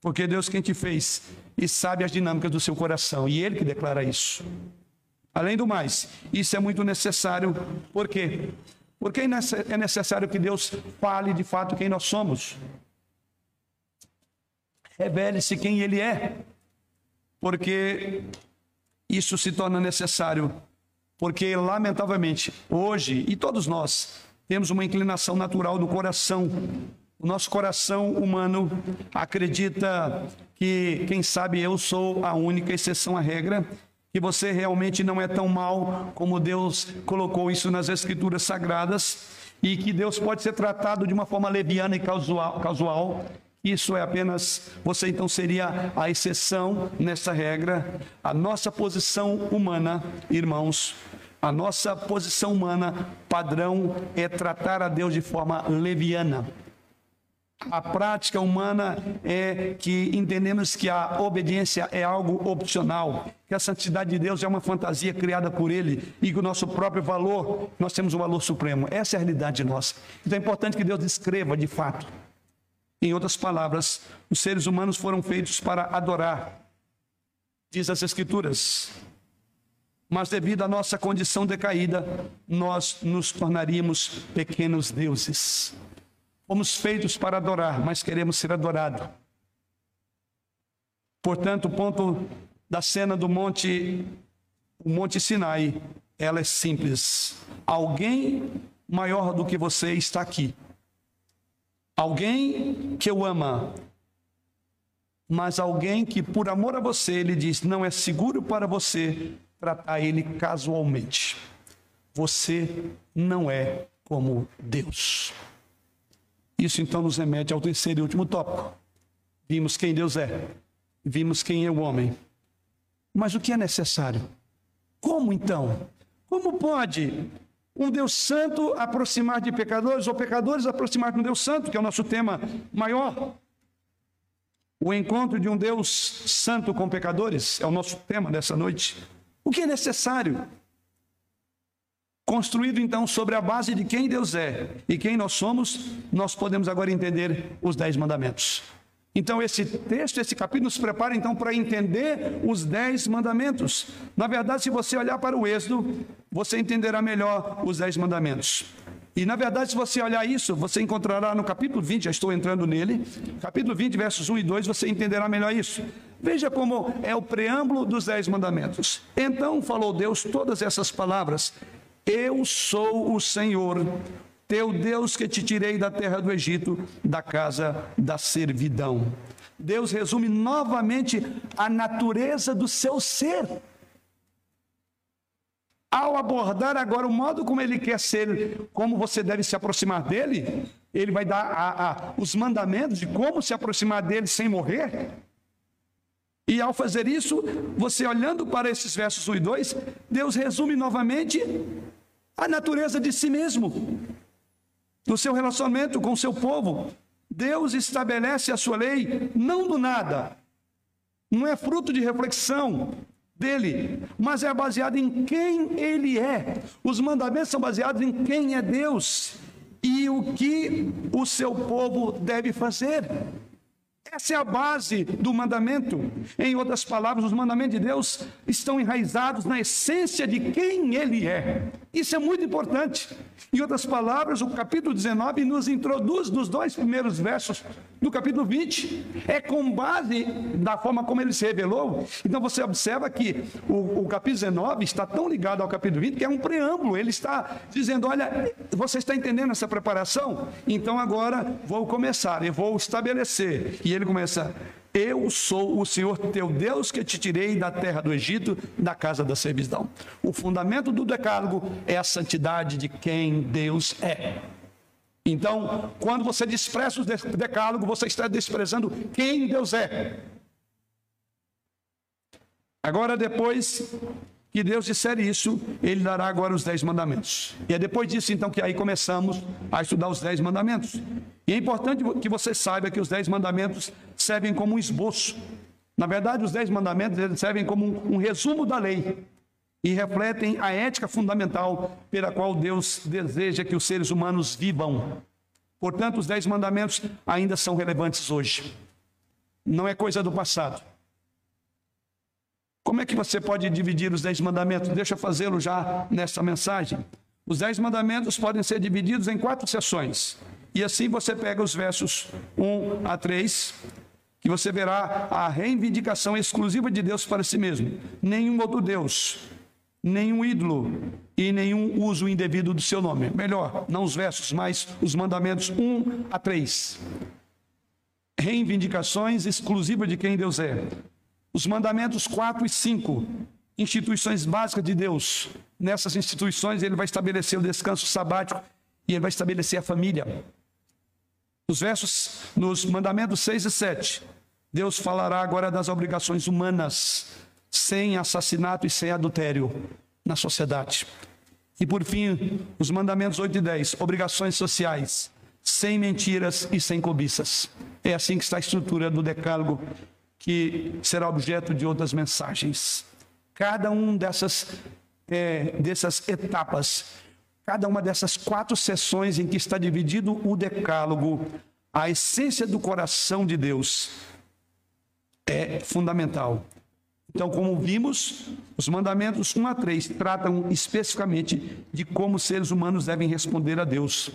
Porque Deus quem te fez e sabe as dinâmicas do seu coração, e Ele que declara isso. Além do mais, isso é muito necessário, por quê? Porque é necessário que Deus fale de fato quem nós somos. Revele-se quem Ele é, porque isso se torna necessário, porque lamentavelmente, hoje, e todos nós, temos uma inclinação natural do coração. O nosso coração humano acredita que, quem sabe, eu sou a única exceção à regra, que você realmente não é tão mal como Deus colocou isso nas Escrituras Sagradas e que Deus pode ser tratado de uma forma leviana e casual. casual. Isso é apenas, você então seria a exceção nessa regra. A nossa posição humana, irmãos, a nossa posição humana padrão é tratar a Deus de forma leviana. A prática humana é que entendemos que a obediência é algo opcional, que a santidade de Deus é uma fantasia criada por Ele e que o nosso próprio valor, nós temos um valor supremo. Essa é a realidade nossa. Então é importante que Deus descreva de fato. Em outras palavras, os seres humanos foram feitos para adorar. Diz as Escrituras, mas devido à nossa condição decaída, nós nos tornaríamos pequenos deuses. Fomos feitos para adorar, mas queremos ser adorados. Portanto, o ponto da cena do monte, o Monte Sinai, ela é simples. Alguém maior do que você está aqui. Alguém que eu ama, mas alguém que por amor a você ele diz não é seguro para você tratar ele casualmente. Você não é como Deus. Isso então nos remete ao terceiro e último tópico. Vimos quem Deus é, vimos quem é o homem. Mas o que é necessário? Como então? Como pode um Deus santo aproximar de pecadores, ou pecadores aproximar de um Deus santo, que é o nosso tema maior? O encontro de um Deus santo com pecadores é o nosso tema dessa noite. O que é necessário? Construído então sobre a base de quem Deus é e quem nós somos, nós podemos agora entender os dez mandamentos. Então, esse texto, esse capítulo nos prepara então para entender os dez mandamentos. Na verdade, se você olhar para o Êxodo, você entenderá melhor os dez mandamentos. E na verdade, se você olhar isso, você encontrará no capítulo 20, já estou entrando nele, capítulo 20, versos 1 e 2, você entenderá melhor isso. Veja como é o preâmbulo dos Dez Mandamentos. Então falou Deus todas essas palavras: Eu sou o Senhor, teu Deus que te tirei da terra do Egito, da casa da servidão. Deus resume novamente a natureza do seu ser ao abordar agora o modo como ele quer ser, como você deve se aproximar dele, ele vai dar a, a, os mandamentos de como se aproximar dele sem morrer. E ao fazer isso, você olhando para esses versos 1 e 2, Deus resume novamente a natureza de si mesmo, do seu relacionamento com o seu povo. Deus estabelece a sua lei não do nada, não é fruto de reflexão, dele, mas é baseado em quem ele é. Os mandamentos são baseados em quem é Deus e o que o seu povo deve fazer. Essa é a base do mandamento. Em outras palavras, os mandamentos de Deus estão enraizados na essência de quem Ele é. Isso é muito importante. Em outras palavras, o capítulo 19 nos introduz nos dois primeiros versos do capítulo 20. É com base da forma como ele se revelou. Então você observa que o, o capítulo 19 está tão ligado ao capítulo 20 que é um preâmbulo. Ele está dizendo: olha, você está entendendo essa preparação? Então agora vou começar, eu vou estabelecer. E ele começa. Eu sou o Senhor teu Deus que te tirei da terra do Egito, da casa da servidão. O fundamento do decálogo é a santidade de quem Deus é. Então, quando você despreza o decálogo, você está desprezando quem Deus é. Agora, depois que Deus disser isso, Ele dará agora os dez mandamentos. E é depois disso, então, que aí começamos a estudar os dez mandamentos. E é importante que você saiba que os dez mandamentos servem como um esboço. Na verdade, os dez mandamentos servem como um, um resumo da lei e refletem a ética fundamental pela qual Deus deseja que os seres humanos vivam. Portanto, os dez mandamentos ainda são relevantes hoje. Não é coisa do passado. Como é que você pode dividir os dez mandamentos? Deixa eu fazê-lo já nessa mensagem. Os dez mandamentos podem ser divididos em quatro sessões. E assim você pega os versos 1 a 3, que você verá a reivindicação exclusiva de Deus para si mesmo. Nenhum outro Deus nenhum ídolo e nenhum uso indevido do seu nome. Melhor, não os versos, mas os mandamentos 1 a 3. Reivindicações exclusivas de quem Deus é. Os mandamentos 4 e 5, instituições básicas de Deus. Nessas instituições ele vai estabelecer o descanso sabático e ele vai estabelecer a família. Nos versos, nos mandamentos 6 e 7, Deus falará agora das obrigações humanas sem assassinato e sem adultério na sociedade. E por fim, os mandamentos 8 e 10, obrigações sociais, sem mentiras e sem cobiças. É assim que está a estrutura do decálogo, que será objeto de outras mensagens. Cada um dessas, é, dessas etapas, cada uma dessas quatro sessões em que está dividido o decálogo, a essência do coração de Deus é fundamental. Então, como vimos, os mandamentos 1 a 3 tratam especificamente de como seres humanos devem responder a Deus.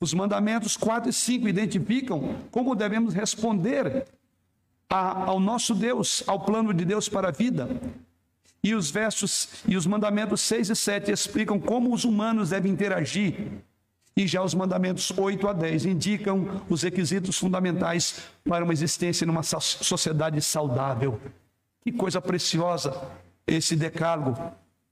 Os mandamentos 4 e 5 identificam como devemos responder a, ao nosso Deus, ao plano de Deus para a vida. E os versos e os mandamentos 6 e 7 explicam como os humanos devem interagir. E já os mandamentos 8 a 10 indicam os requisitos fundamentais para uma existência numa sociedade saudável. Que coisa preciosa esse decálogo.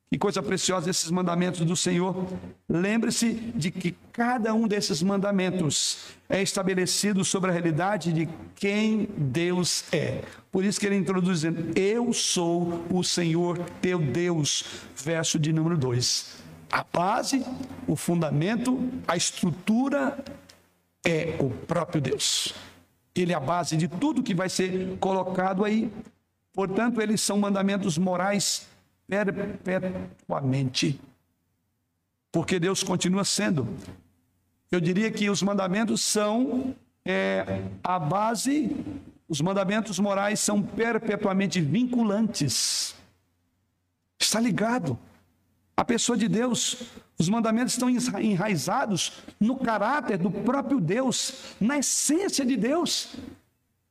Que coisa preciosa esses mandamentos do Senhor. Lembre-se de que cada um desses mandamentos é estabelecido sobre a realidade de quem Deus é. Por isso que ele introduz dizendo: Eu sou o Senhor teu Deus. Verso de número 2. A base, o fundamento, a estrutura é o próprio Deus. Ele é a base de tudo que vai ser colocado aí Portanto, eles são mandamentos morais perpetuamente. Porque Deus continua sendo. Eu diria que os mandamentos são é, a base, os mandamentos morais são perpetuamente vinculantes. Está ligado. a pessoa de Deus. Os mandamentos estão enraizados no caráter do próprio Deus, na essência de Deus.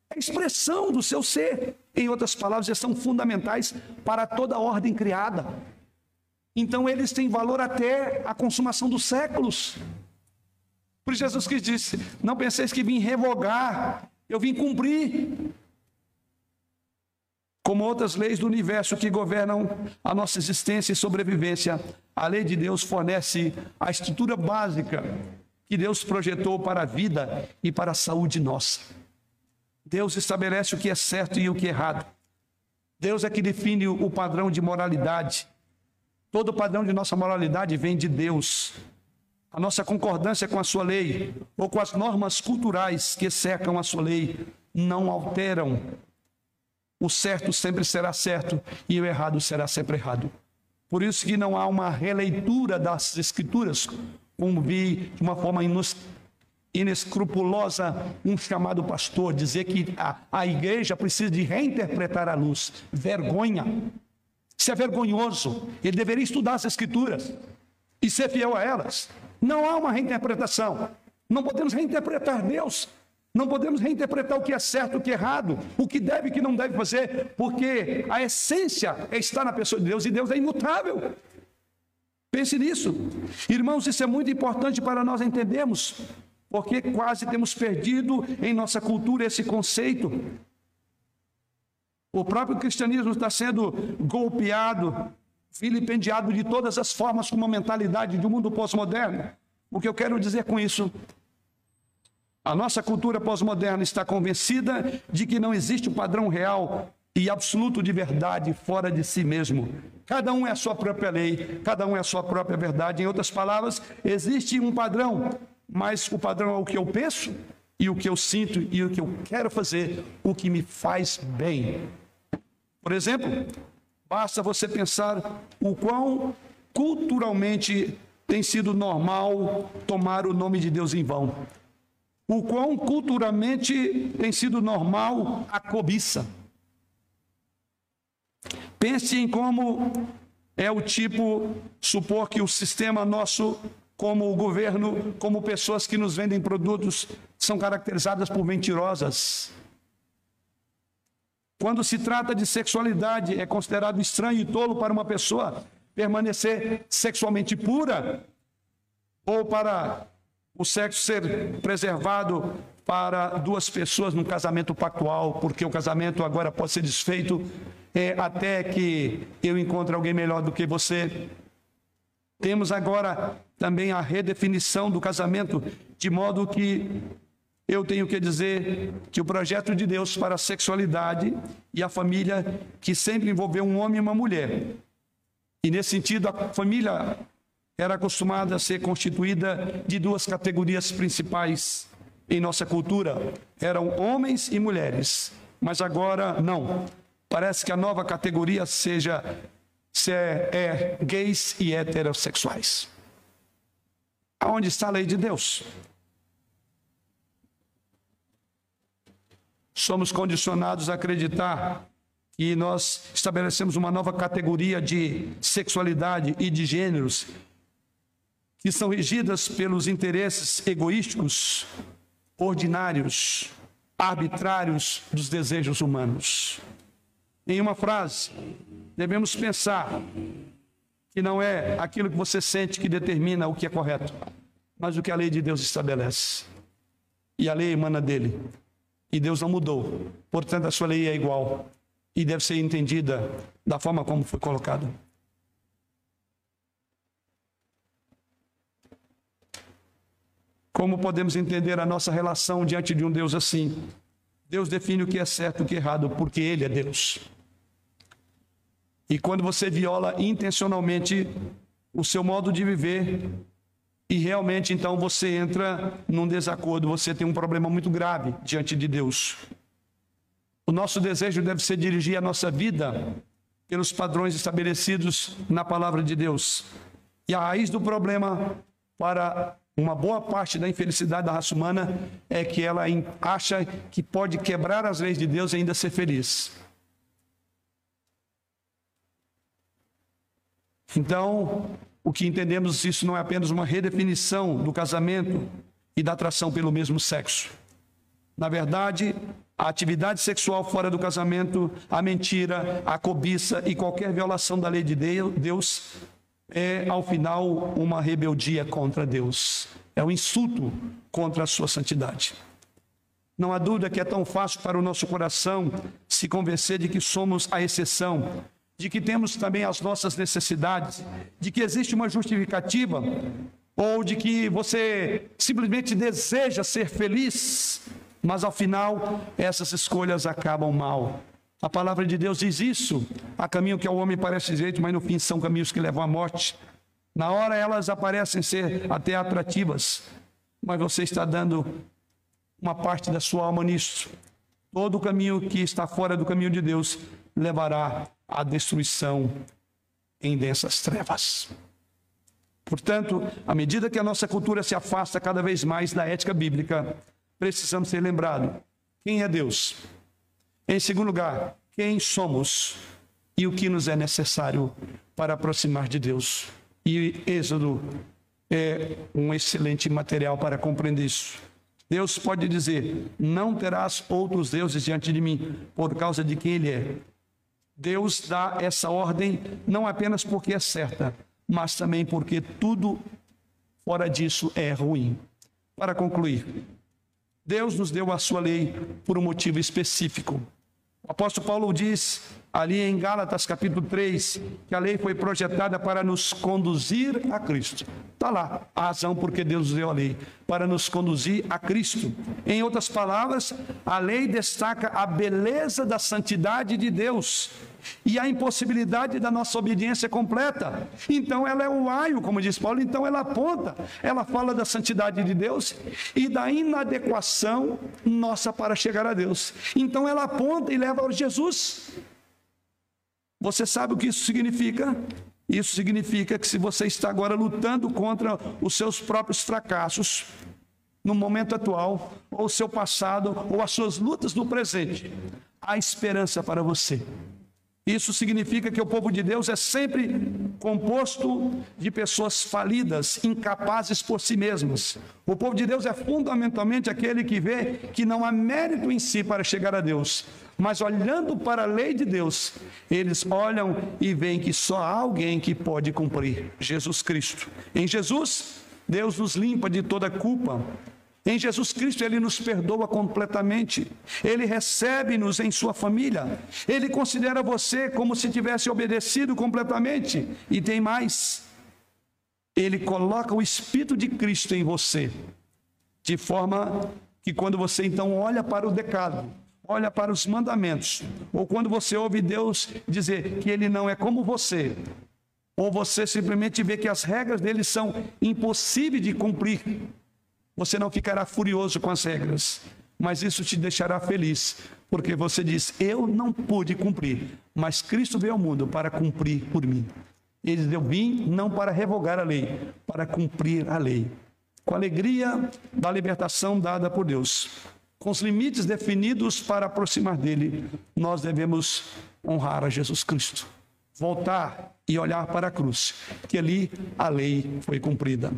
É a expressão do seu ser. Em outras palavras, eles são fundamentais para toda a ordem criada. Então, eles têm valor até a consumação dos séculos. Por Jesus Cristo disse: Não penseis que vim revogar, eu vim cumprir como outras leis do universo que governam a nossa existência e sobrevivência, a lei de Deus fornece a estrutura básica que Deus projetou para a vida e para a saúde nossa. Deus estabelece o que é certo e o que é errado. Deus é que define o padrão de moralidade. Todo o padrão de nossa moralidade vem de Deus. A nossa concordância com a sua lei ou com as normas culturais que cercam a sua lei não alteram o certo sempre será certo e o errado será sempre errado. Por isso que não há uma releitura das escrituras, como vi de uma forma inescrupulosa um chamado pastor dizer que a, a igreja precisa de reinterpretar a luz. Vergonha. Isso é vergonhoso. Ele deveria estudar as escrituras e ser fiel a elas. Não há uma reinterpretação. Não podemos reinterpretar Deus. Não podemos reinterpretar o que é certo, o que é errado, o que deve e o que não deve fazer, porque a essência está na pessoa de Deus e Deus é imutável. Pense nisso. Irmãos, isso é muito importante para nós entendermos, porque quase temos perdido em nossa cultura esse conceito. O próprio cristianismo está sendo golpeado, vilipendiado de todas as formas com uma mentalidade de um mundo pós-moderno. O que eu quero dizer com isso a nossa cultura pós-moderna está convencida de que não existe um padrão real e absoluto de verdade fora de si mesmo. Cada um é a sua própria lei, cada um é a sua própria verdade. Em outras palavras, existe um padrão, mas o padrão é o que eu penso e o que eu sinto e o que eu quero fazer, o que me faz bem. Por exemplo, basta você pensar o quão culturalmente tem sido normal tomar o nome de Deus em vão o quão culturalmente tem sido normal a cobiça. Pense em como é o tipo, supor que o sistema nosso, como o governo, como pessoas que nos vendem produtos, são caracterizadas por mentirosas. Quando se trata de sexualidade, é considerado estranho e tolo para uma pessoa permanecer sexualmente pura ou para o sexo ser preservado para duas pessoas num casamento pactual, porque o casamento agora pode ser desfeito é, até que eu encontre alguém melhor do que você. Temos agora também a redefinição do casamento, de modo que eu tenho que dizer que o projeto de Deus para a sexualidade e a família, que sempre envolveu um homem e uma mulher. E nesse sentido, a família era acostumada a ser constituída de duas categorias principais em nossa cultura: eram homens e mulheres. Mas agora não. Parece que a nova categoria seja se é, é gays e heterossexuais. Aonde está a lei de Deus? Somos condicionados a acreditar que nós estabelecemos uma nova categoria de sexualidade e de gêneros que são regidas pelos interesses egoísticos, ordinários, arbitrários dos desejos humanos. Em uma frase, devemos pensar que não é aquilo que você sente que determina o que é correto, mas o que a lei de Deus estabelece. E a lei emana dele. E Deus não mudou. Portanto, a sua lei é igual e deve ser entendida da forma como foi colocada. Como podemos entender a nossa relação diante de um Deus assim? Deus define o que é certo e o que é errado, porque Ele é Deus. E quando você viola intencionalmente o seu modo de viver, e realmente então você entra num desacordo, você tem um problema muito grave diante de Deus. O nosso desejo deve ser dirigir a nossa vida pelos padrões estabelecidos na palavra de Deus. E a raiz do problema para uma boa parte da infelicidade da raça humana é que ela acha que pode quebrar as leis de Deus e ainda ser feliz. Então, o que entendemos isso não é apenas uma redefinição do casamento e da atração pelo mesmo sexo. Na verdade, a atividade sexual fora do casamento, a mentira, a cobiça e qualquer violação da lei de Deus é, ao final, uma rebeldia contra Deus. É um insulto contra a sua santidade. Não há dúvida que é tão fácil para o nosso coração se convencer de que somos a exceção, de que temos também as nossas necessidades, de que existe uma justificativa, ou de que você simplesmente deseja ser feliz mas ao final, essas escolhas acabam mal. A palavra de Deus diz isso. Há caminho que ao homem parece direito, mas no fim são caminhos que levam à morte. Na hora elas aparecem ser até atrativas, mas você está dando uma parte da sua alma nisso. Todo caminho que está fora do caminho de Deus levará à destruição em densas trevas. Portanto, à medida que a nossa cultura se afasta cada vez mais da ética bíblica, precisamos ser lembrados: quem é Deus? Em segundo lugar, quem somos e o que nos é necessário para aproximar de Deus. E Êxodo é um excelente material para compreender isso. Deus pode dizer: Não terás outros deuses diante de mim, por causa de quem Ele é. Deus dá essa ordem não apenas porque é certa, mas também porque tudo fora disso é ruim. Para concluir, Deus nos deu a sua lei por um motivo específico. O apóstolo Paulo diz ali em Gálatas capítulo 3 que a lei foi projetada para nos conduzir a Cristo. Está lá a razão porque Deus deu a lei, para nos conduzir a Cristo. Em outras palavras, a lei destaca a beleza da santidade de Deus e a impossibilidade da nossa obediência completa. Então ela é o aio, como diz Paulo, então ela aponta, ela fala da santidade de Deus e da inadequação nossa para chegar a Deus. Então ela aponta e leva a Jesus. Você sabe o que isso significa? Isso significa que se você está agora lutando contra os seus próprios fracassos, no momento atual, ou seu passado, ou as suas lutas no presente, há esperança para você. Isso significa que o povo de Deus é sempre composto de pessoas falidas, incapazes por si mesmas. O povo de Deus é fundamentalmente aquele que vê que não há mérito em si para chegar a Deus, mas olhando para a lei de Deus, eles olham e veem que só há alguém que pode cumprir: Jesus Cristo. Em Jesus, Deus nos limpa de toda culpa, em Jesus Cristo, Ele nos perdoa completamente. Ele recebe-nos em Sua família. Ele considera você como se tivesse obedecido completamente. E tem mais. Ele coloca o Espírito de Cristo em você. De forma que quando você então olha para o decálogo, olha para os mandamentos, ou quando você ouve Deus dizer que Ele não é como você, ou você simplesmente vê que as regras dele são impossíveis de cumprir, você não ficará furioso com as regras, mas isso te deixará feliz, porque você diz: Eu não pude cumprir, mas Cristo veio ao mundo para cumprir por mim. Ele diz: Eu vim não para revogar a lei, para cumprir a lei. Com a alegria da libertação dada por Deus, com os limites definidos para aproximar dele, nós devemos honrar a Jesus Cristo. Voltar e olhar para a cruz, que ali a lei foi cumprida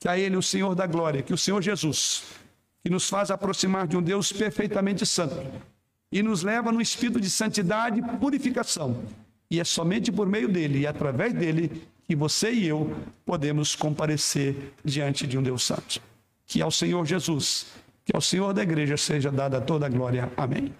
que a Ele, o Senhor da glória, que o Senhor Jesus, que nos faz aproximar de um Deus perfeitamente santo e nos leva no espírito de santidade e purificação. E é somente por meio dele e através dele que você e eu podemos comparecer diante de um Deus santo. Que ao Senhor Jesus, que ao Senhor da igreja seja dada toda a glória. Amém.